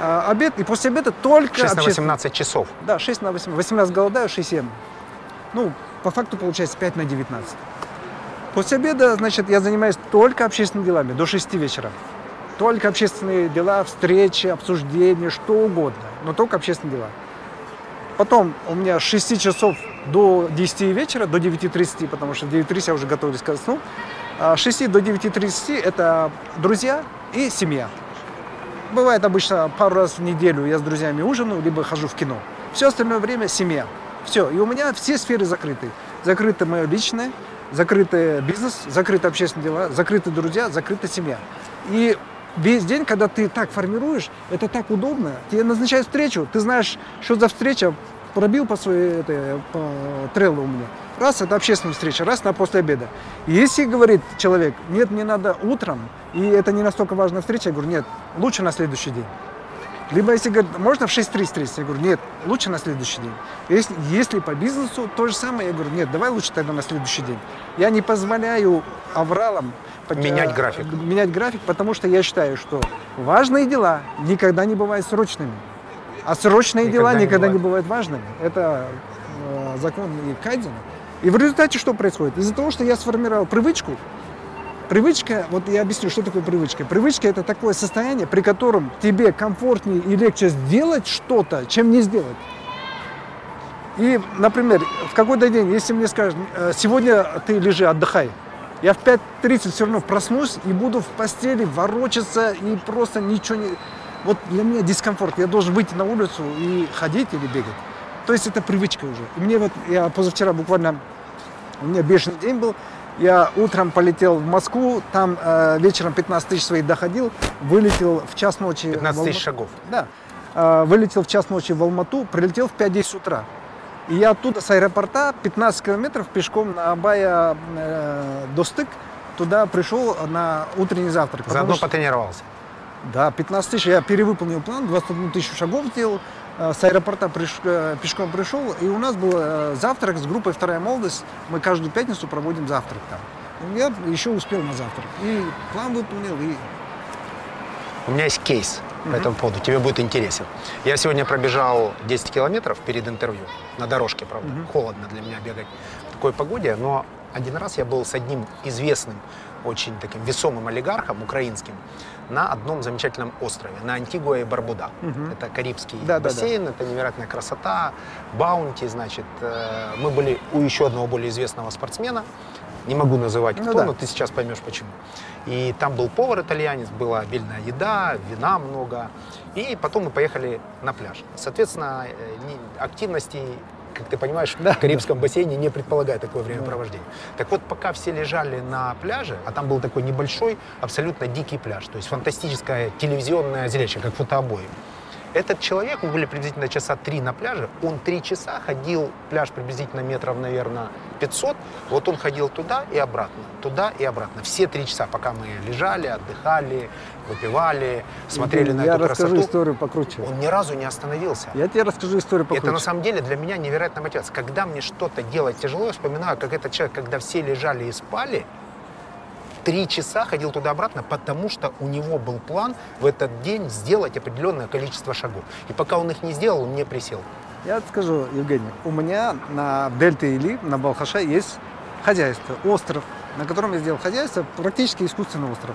А, Обед, и после обеда только 6 на обществен- 18 часов. Да, 6 на 18. 18 голодаю, 6 ем. Ну, по факту получается 5 на 19. После обеда, значит, я занимаюсь только общественными делами до 6 вечера. Только общественные дела, встречи, обсуждения, что угодно, но только общественные дела. Потом у меня с 6 часов до 10 вечера, до 9.30, потому что в 9.30 я уже готовлюсь к сну. А С 6 до 9.30 это друзья и семья. Бывает обычно пару раз в неделю я с друзьями ужинаю, либо хожу в кино. Все остальное время семья. Все. И у меня все сферы закрыты. Закрыто мое личное, закрытый бизнес, закрыты общественные дела, закрыты друзья, закрыта семья. И весь день, когда ты так формируешь, это так удобно. Тебе назначают встречу, ты знаешь, что за встреча, пробил по своей этой, по треллу у меня. Раз, это общественная встреча, раз, на после обеда. Если говорит человек, нет, мне надо утром, и это не настолько важная встреча, я говорю, нет, лучше на следующий день. Либо если говорит, можно в 6.30 встретиться, я говорю, нет, лучше на следующий день. Если, если по бизнесу, то же самое, я говорю, нет, давай лучше тогда на следующий день. Я не позволяю авралам под- Менять график. Менять график, потому что я считаю, что важные дела никогда не бывают срочными. А срочные Никогда дела не никогда не бывают. важными. Это э, закон и кайдзена. И в результате что происходит? Из-за того, что я сформировал привычку, Привычка, вот я объясню, что такое привычка. Привычка это такое состояние, при котором тебе комфортнее и легче сделать что-то, чем не сделать. И, например, в какой-то день, если мне скажут, «Э, сегодня ты лежи, отдыхай, я в 5.30 все равно проснусь и буду в постели ворочаться и просто ничего не... Вот для меня дискомфорт. Я должен выйти на улицу и ходить или бегать. То есть это привычка уже. И мне вот, я позавчера буквально, у меня бешеный день был, я утром полетел в Москву, там э, вечером 15 тысяч своих доходил, вылетел в час ночи. в 15 тысяч шагов. Да. Э, вылетел в час ночи в Алмату, прилетел в 5-10 утра. И я оттуда с аэропорта 15 километров пешком на Абая э, до Стык туда пришел на утренний завтрак. Заодно что- потренировался. да, 15 тысяч. Я перевыполнил план, 21 тысячу шагов сделал. Э, С аэропорта приш- э, пешком пришел. И у нас был э, завтрак с группой «Вторая молодость». Мы каждую пятницу проводим завтрак там. Я еще успел на завтрак. И план выполнил, и У меня есть кейс по этому поводу, тебе будет интересен. Я сегодня пробежал 10 километров перед интервью, на дорожке, правда. Холодно для меня бегать в такой погоде, но один раз я был с одним известным, очень таким весомым олигархом украинским на одном замечательном острове, на Антигуа и Барбуда. Мгм. Это Карибский Да, да, да. бассейн, это невероятная красота, баунти, значит. э, Мы были у еще одного более известного спортсмена, Не могу называть Ну кто, да. но ты сейчас поймешь почему. И там был повар итальянец, была обильная еда, вина много. И потом мы поехали на пляж. Соответственно, э, активности, как ты понимаешь, в Карибском бассейне не предполагает такое времяпровождение. Так вот, пока все лежали на пляже, а там был такой небольшой, абсолютно дикий пляж, то есть фантастическое телевизионное зрелище, как фотообои. Этот человек, мы были приблизительно часа три на пляже, он три часа ходил, пляж приблизительно метров, наверное, 500, вот он ходил туда и обратно, туда и обратно. Все три часа, пока мы лежали, отдыхали, выпивали, смотрели на Я эту расскажу красоту. историю покруче. Он ни разу не остановился. Я тебе расскажу историю покруче. Это на самом деле для меня невероятная мотивация. Когда мне что-то делать тяжело, я вспоминаю, как этот человек, когда все лежали и спали, три часа ходил туда-обратно, потому что у него был план в этот день сделать определенное количество шагов. И пока он их не сделал, он не присел. Я скажу, Евгений, у меня на Дельте Или, на Балхаше есть хозяйство, остров, на котором я сделал хозяйство, практически искусственный остров.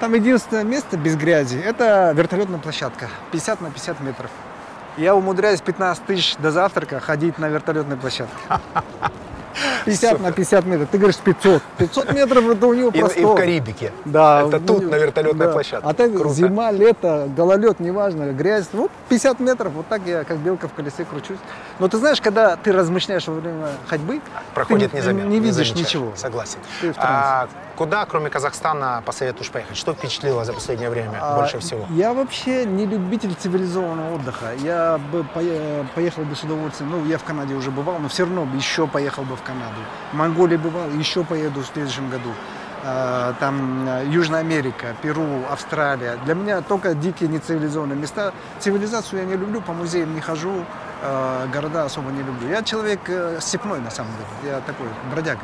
Там единственное место без грязи – это вертолетная площадка, 50 на 50 метров. Я умудряюсь 15 тысяч до завтрака ходить на вертолетной площадке. 50 на 50 метров. Ты говоришь 500. 500 метров это у него И, и простор. в Карибике. Да, Это ну, тут, на вертолетной да. площадке. А так Круто. зима, лето, гололед, неважно, грязь. Вот 50 метров, вот так я как белка в колесе кручусь. Но ты знаешь, когда ты размышляешь во время ходьбы, Проходит ты незаметно. не видишь ничего. Согласен. Ты в А куда, кроме Казахстана, посоветуешь поехать? Что впечатлило за последнее время А, больше всего? Я вообще не любитель цивилизованного отдыха. Я бы пое- поехал бы с удовольствием. Ну, я в Канаде уже бывал, но все равно бы еще поехал бы в Канаду. В Монголии бывал, еще поеду в следующем году. А, Там э, Южная Америка, Перу, Австралия. Для меня только дикие нецивилизованные места. Цивилизацию я не люблю, по музеям не хожу, э, города особо не люблю. Я человек э, степной на самом деле. Я такой бродяга.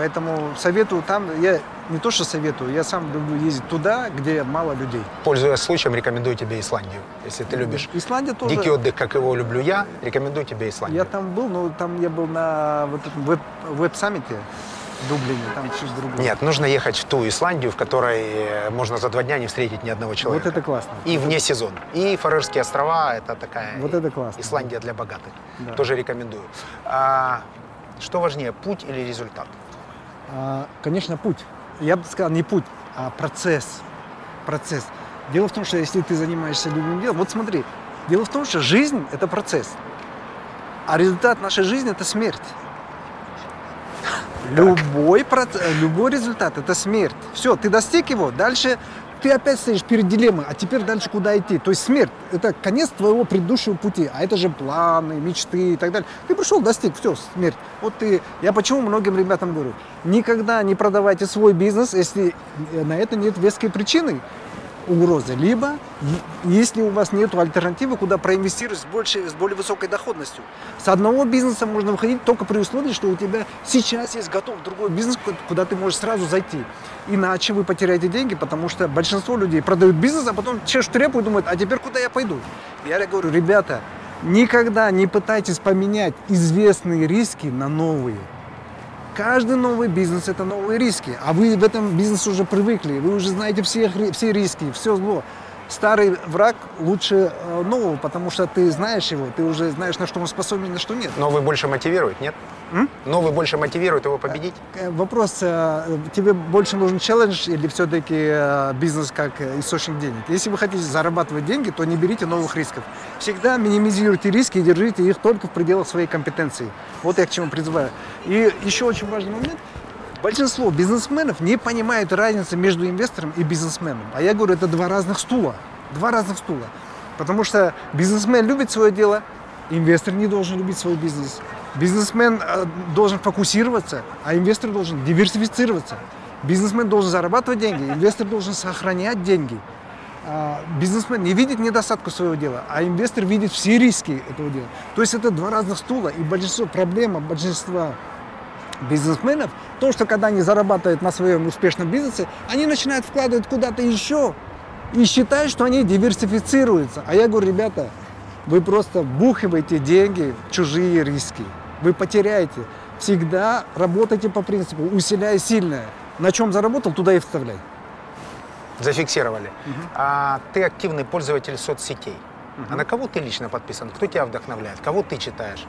Поэтому советую там, я не то что советую, я сам люблю ездить туда, где мало людей. Пользуясь случаем, рекомендую тебе Исландию, если ты любишь. Исландия тоже. Дикий отдых, как его люблю я, рекомендую тебе Исландию. Я там был, но там я был на вот этом веб, веб-саммите Дублине, там что-то другое. Нет, нужно ехать в ту Исландию, в которой э, можно за два дня не встретить ни одного человека. Вот это классно. И вне сезона. И Фарерские острова – это такая Вот это классно. Исландия для богатых. Да. Тоже рекомендую. А, что важнее, путь или результат? А, конечно, путь. Я бы сказал, не путь, а процесс. Процесс. Дело в том, что если ты занимаешься любым делом, вот смотри, дело в том, что жизнь – это процесс, а результат нашей жизни – это смерть. Любой, проц- любой результат – это смерть. Все, ты достиг его, дальше ты опять стоишь перед дилеммой, а теперь дальше куда идти? То есть смерть – это конец твоего предыдущего пути, а это же планы, мечты и так далее. Ты пришел, достиг, все, смерть. Вот ты, я почему многим ребятам говорю, никогда не продавайте свой бизнес, если на это нет веской причины угрозы. Либо, если у вас нет альтернативы, куда проинвестировать с, больше, с более высокой доходностью. С одного бизнеса можно выходить только при условии, что у тебя сейчас есть готов другой бизнес, ку- куда ты можешь сразу зайти. Иначе вы потеряете деньги, потому что большинство людей продают бизнес, а потом чешут репу и думают, а теперь куда я пойду? Я говорю, ребята, никогда не пытайтесь поменять известные риски на новые. Каждый новый бизнес – это новые риски. А вы в этом бизнесе уже привыкли, вы уже знаете все, все риски, все зло. Старый враг лучше э, нового, потому что ты знаешь его, ты уже знаешь, на что он способен, на что нет. Новый больше мотивирует, нет? М? Новый больше мотивирует его победить? Э, Вопрос, э, тебе больше нужен челлендж или все-таки бизнес как источник денег? Если вы хотите зарабатывать деньги, то не берите новых рисков. Всегда минимизируйте риски и держите их только в пределах своей компетенции. Вот я к чему призываю. И еще очень важный момент. Большинство бизнесменов не понимают разницы между инвестором и бизнесменом. А я говорю, это два разных стула. Два разных стула. Потому что бизнесмен любит свое дело, инвестор не должен любить свой бизнес. Бизнесмен э, должен фокусироваться, а инвестор должен диверсифицироваться. Бизнесмен должен зарабатывать деньги, инвестор должен сохранять деньги. А, Бизнесмен не видит недостатка своего дела, а инвестор видит все риски этого дела. То есть это два разных стула, и большинство проблема большинства бизнесменов в том, что когда они зарабатывают на своем успешном бизнесе, они начинают вкладывать куда-то еще и считают, что они диверсифицируются. А я говорю, ребята, вы просто бухиваете деньги в чужие риски. Вы потеряете. Всегда работайте по принципу усиляй сильное. На чем заработал, туда и вставляй. Зафиксировали. А ты активный пользователь соцсетей. А на кого ты лично подписан? Кто тебя вдохновляет? Кого ты читаешь?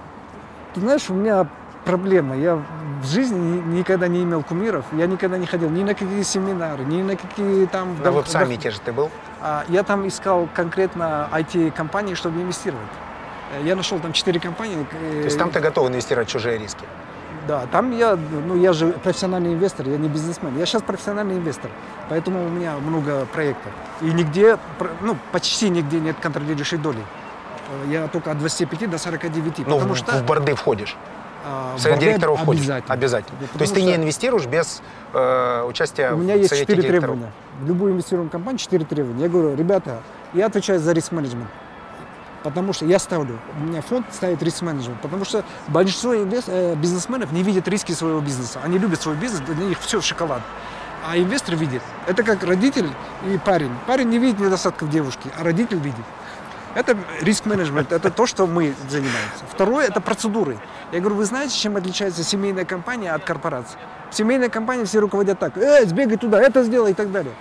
Ты знаешь, у меня проблема. Я в жизни ни- никогда не имел кумиров, я никогда не ходил ни на какие семинары, ни на какие там... На веб-саммите же ты был? а, Я там искал конкретно IT-компании, чтобы инвестировать. Э, Я нашел там четыре компании. э, То есть там ты готов инвестировать в чужие риски? Да, там я, ну я же профессиональный инвестор, я не бизнесмен. Я сейчас профессиональный инвестор, поэтому у меня много проектов. И нигде, ну почти нигде нет контролирующей доли. Э, Я только от 25 до 49, Ну, потому в, что... в борды входишь. А, совет директоров входишь? Обязательно. Обязательно. Да, То есть ты не инвестируешь без э, участия У меня в есть совете четыре директоров? требования. В любую инвестируемую компанию четыре требования. Я говорю, ребята, я отвечаю за риск-менеджмент. Потому что я ставлю, у меня фонд ставит риск-менеджмент, потому что большинство инвес- э, бизнесменов не видят риски своего бизнеса. Они любят свой бизнес, для них все в шоколад. А инвестор видит. Это как родитель и парень. Парень не видит недостатков девушки, а родитель видит. Это риск-менеджмент, это то, что мы занимаемся. Второе – это процедуры. Я говорю, вы знаете, чем отличается семейная компания от корпорации? В семейной компании все руководят так, э, сбегай туда, это сделай и так далее.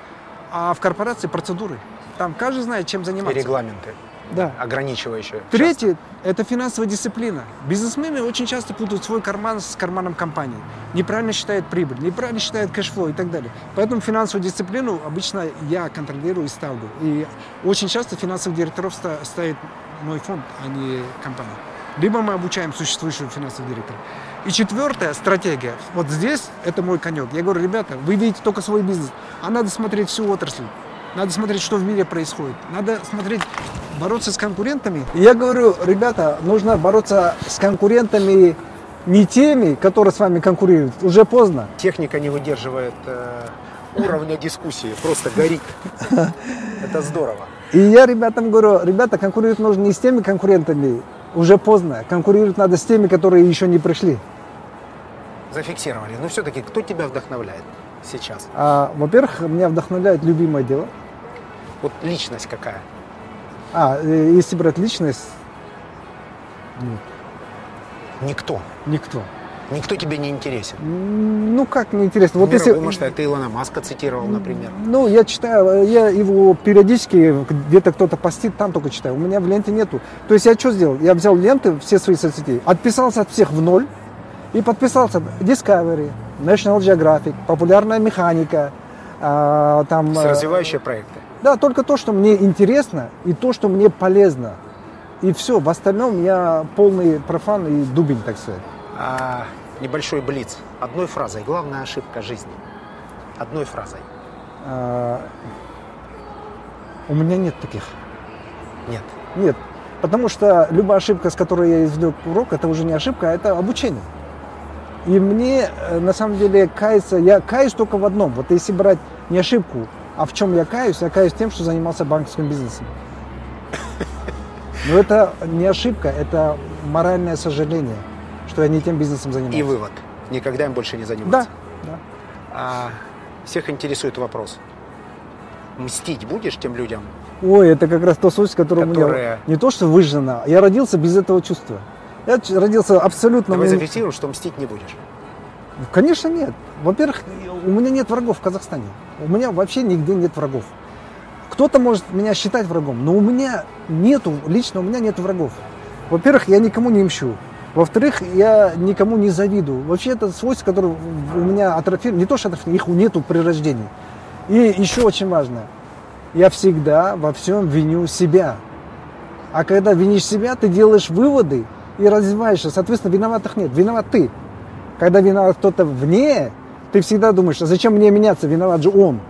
А в корпорации процедуры. Там каждый знает, чем И заниматься. регламенты Да. ограничивающие. Третье – это финансовая дисциплина. Бизнесмены очень часто путают свой карман с карманом компании. Неправильно считают прибыль, неправильно считают cash flow и так далее. Поэтому финансовую дисциплину обычно я контролирую и ставлю. И очень часто финансовых директоров ста- ставит мой фонд, а не компания. Либо мы обучаем существующего финансового директора. И четвертая стратегия. Вот здесь это мой конек. Я говорю, ребята, вы видите только свой бизнес, а надо смотреть всю отрасль. Надо смотреть, что в мире происходит. Надо смотреть, бороться с конкурентами. Я говорю, ребята, нужно бороться с конкурентами не теми, которые с вами конкурируют. Уже поздно. Техника не выдерживает э, уровня дискуссии, просто горит. Это здорово. И я ребятам говорю, ребята, конкурировать нужно не с теми конкурентами, уже поздно. Конкурировать надо с теми, которые еще не пришли. Зафиксировали. Но все-таки кто тебя вдохновляет сейчас? А, во-первых, меня вдохновляет любимое дело. Вот личность какая? А, э, если брать личность, Никто. никто. Никто тебе не интересен. Ну как, неинтересно. Вот Мировой если... масштаб. Ты Илона Маска цитировал, например. Ну, я читаю, я его периодически, где-то кто-то постит, там только читаю. У меня в ленте нету. То есть я что сделал? Я взял ленты, все свои соцсети, отписался от всех в ноль и подписался Discovery, National Geographic, популярная механика, а, там... Все э, развивающие проекты. Да, только то, что мне интересно и то, что мне полезно. И все, в остальном я полный профан и дубень, так сказать. А, небольшой блиц. Одной фразой. Главная ошибка жизни. Одной фразой. А, у меня нет таких. Нет. Нет. Потому что любая ошибка, с которой я извлек урок, это уже не ошибка, а это обучение. И мне, э, на самом деле, каяться, я каюсь только в одном. Вот если брать не ошибку, а в чем я каюсь, я каюсь тем, что занимался банковским бизнесом. Но это не ошибка, это моральное сожаление, что я не тем бизнесом занимался. И вывод. Никогда им больше не Да, заниматься. да. А, всех интересует вопрос. Мстить будешь тем людям? Ой, это как раз то суть, которое у меня не то, что выжжено, я родился без этого чувства. Я родился абсолютно... Давай зафиксируем, что мстить не будешь. Конечно, нет. Во-первых, у меня нет врагов в Казахстане. У меня вообще нигде нет врагов. Кто-то может меня считать врагом, но у меня нету, лично у меня нет врагов. Во-первых, я никому не мщу. Во-вторых, я никому не завидую. Вообще это свойство, которое у меня атрофировано, не то что атрофировано, их нету при рождении. И еще очень важно, я всегда во всем виню себя. А когда винишь себя, ты делаешь выводы и развиваешься. Соответственно, виноватых нет. Виноват ты. Когда виноват кто-то вне, ты всегда думаешь, а зачем мне меняться, виноват же он.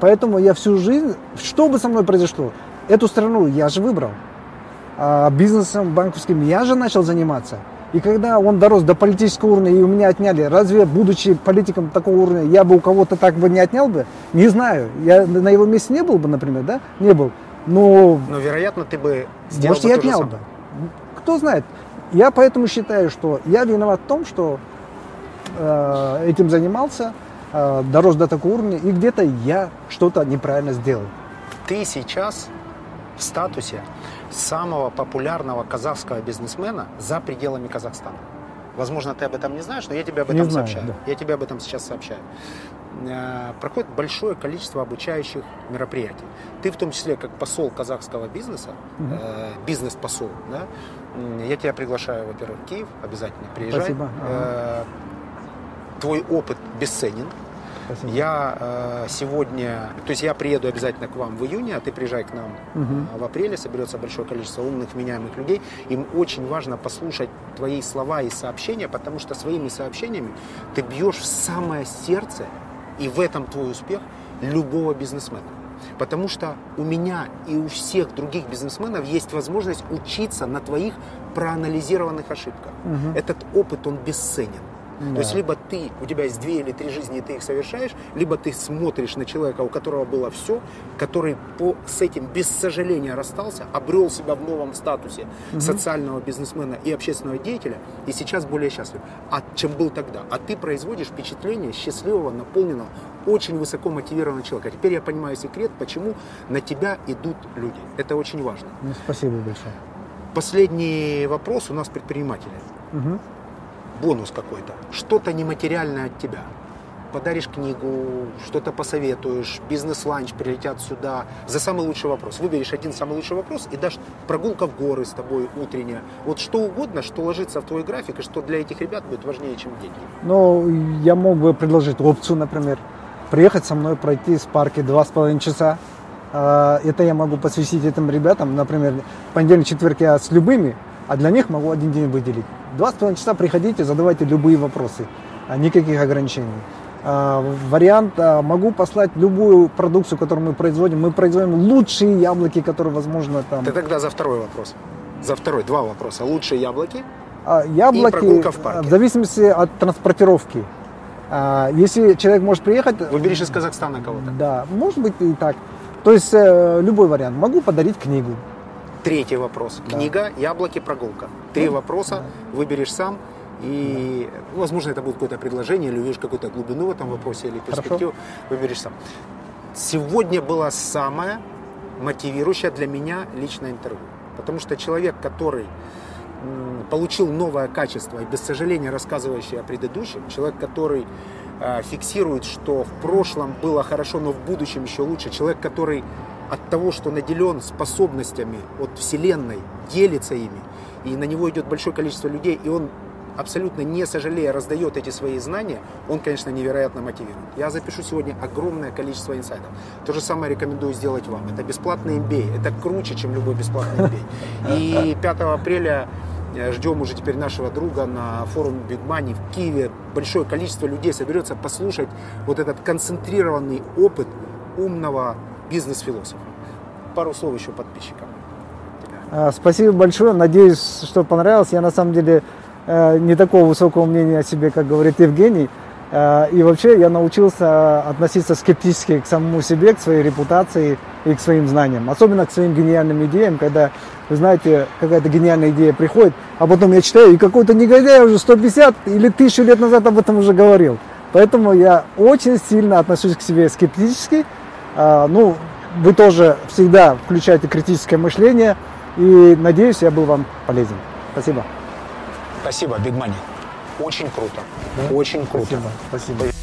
Поэтому я всю жизнь, что бы со мной произошло, эту страну я же выбрал. А бизнесом банковским я же начал заниматься. И когда он дорос до политического уровня и у меня отняли, разве, будучи политиком такого уровня, я бы у кого-то так бы не отнял бы? Не знаю. Я на его месте не был бы, например, да? Не был. Но Но, вероятно, ты бы сделал может, бы я отнял бы. Кто знает. Я поэтому считаю, что я виноват в том, что э, этим занимался, э, дорос до такого уровня, и где-то я что-то неправильно сделал. Ты сейчас в статусе самого популярного казахского бизнесмена за пределами Казахстана. Возможно, ты об этом не знаешь, но я тебе об Не этом знаю, сообщаю. да. Я тебе об этом сейчас сообщаю. Э, Проходит большое количество обучающих мероприятий. Ты в том числе как посол казахского бизнеса, э, бизнес-посол, да, я тебя приглашаю, во-первых, в Киев, обязательно приезжай. Спасибо. Э, твой опыт бесценен. Спасибо. Я э, сегодня, то есть я приеду обязательно к вам в июне, а ты приезжай к нам э, в апреле, соберется большое количество умных, вменяемых людей. Им очень важно послушать твои слова и сообщения, потому что своими сообщениями ты бьешь в самое сердце, и в этом твой успех любого бизнесмена. Потому что у меня и у всех других бизнесменов есть возможность учиться на твоих проанализированных ошибках. Мгм. Этот опыт, он бесценен. Да. То есть либо ты, у тебя есть две или три жизни, и ты их совершаешь, либо ты смотришь на человека, у которого было все, который по, с этим без сожаления расстался, обрел себя в новом статусе социального бизнесмена и общественного деятеля, и сейчас более счастлив, а, чем был тогда. А ты производишь впечатление счастливого, наполненного, очень высоко мотивированного человека. Теперь я понимаю секрет, почему на тебя идут люди. Это очень важно. Ну, спасибо большое. Последний вопрос у нас предприниматели Мгм. Бонус какой-то, что-то нематериальное от тебя. Подаришь книгу, что-то посоветуешь, бизнес-ланч прилетят сюда. За самый лучший вопрос. Выберешь один самый лучший вопрос и дашь прогулка в горы с тобой утренняя. Вот что угодно, что ложится в твой график и что для этих ребят будет важнее, чем деньги. Ну, я мог бы предложить опцию, например, приехать со мной пройти с парки два с половиной часа. А, Это я могу посвятить этим ребятам, например, понедельник, четверг я с любыми, а для них могу один день выделить. Два с половиной часа приходите, задавайте любые вопросы, а, никаких ограничений. А, Вариант, а, могу послать любую продукцию, которую мы производим. Мы производим лучшие яблоки, которые возможно там. Ты тогда за второй вопрос. За второй, два вопроса. Лучшие яблоки. Яблоки, прогулка в парке. в зависимости от транспортировки. Если человек может приехать, Выберешь из Казахстана кого-то. да, может быть и так. То есть э, любой вариант. Могу подарить книгу. Третий вопрос. Книга, яблоки, прогулка. Три вопроса, выберешь сам. И, ну, возможно, это будет какое-то предложение, или увидишь какую-то глубину в этом вопросе, или перспективу, выберешь сам. Сегодня было самое мотивирующее для меня личное интервью. Потому что человек, который получил новое качество и без сожаления рассказывающий о предыдущем, человек, который э, фиксирует, что в прошлом было хорошо, но в будущем еще лучше, человек, который от того, что наделен способностями от Вселенной, делится ими, и на него идет большое количество людей, и он абсолютно не сожалея раздает эти свои знания, он, конечно, невероятно мотивирует. Я запишу сегодня огромное количество инсайтов. То же самое рекомендую сделать вам. Это бесплатный MBA. Это круче, чем любой бесплатный MBA. И 5 апреля э, ждем уже теперь нашего друга на форуме Big Money в Киеве. Большое количество людей соберется послушать вот этот концентрированный опыт умного бизнес-философа. Пару слов еще подписчикам. А, Спасибо большое. Надеюсь, что понравилось. Я на самом деле э, не такого высокого мнения о себе, как говорит Евгений. Э, И вообще я научился относиться скептически к самому себе, к своей репутации и к своим знаниям. Особенно к своим гениальным идеям, когда, вы знаете, какая-то гениальная идея приходит, а потом я читаю, и какой-то негодяй уже 150 или 1000 лет назад об этом уже говорил. Поэтому я очень сильно отношусь к себе скептически. А, Ну, вы тоже всегда включаете критическое мышление. И надеюсь, я был вам полезен. Спасибо. Спасибо, Big Money. Очень круто. Очень круто. Спасибо. Спасибо.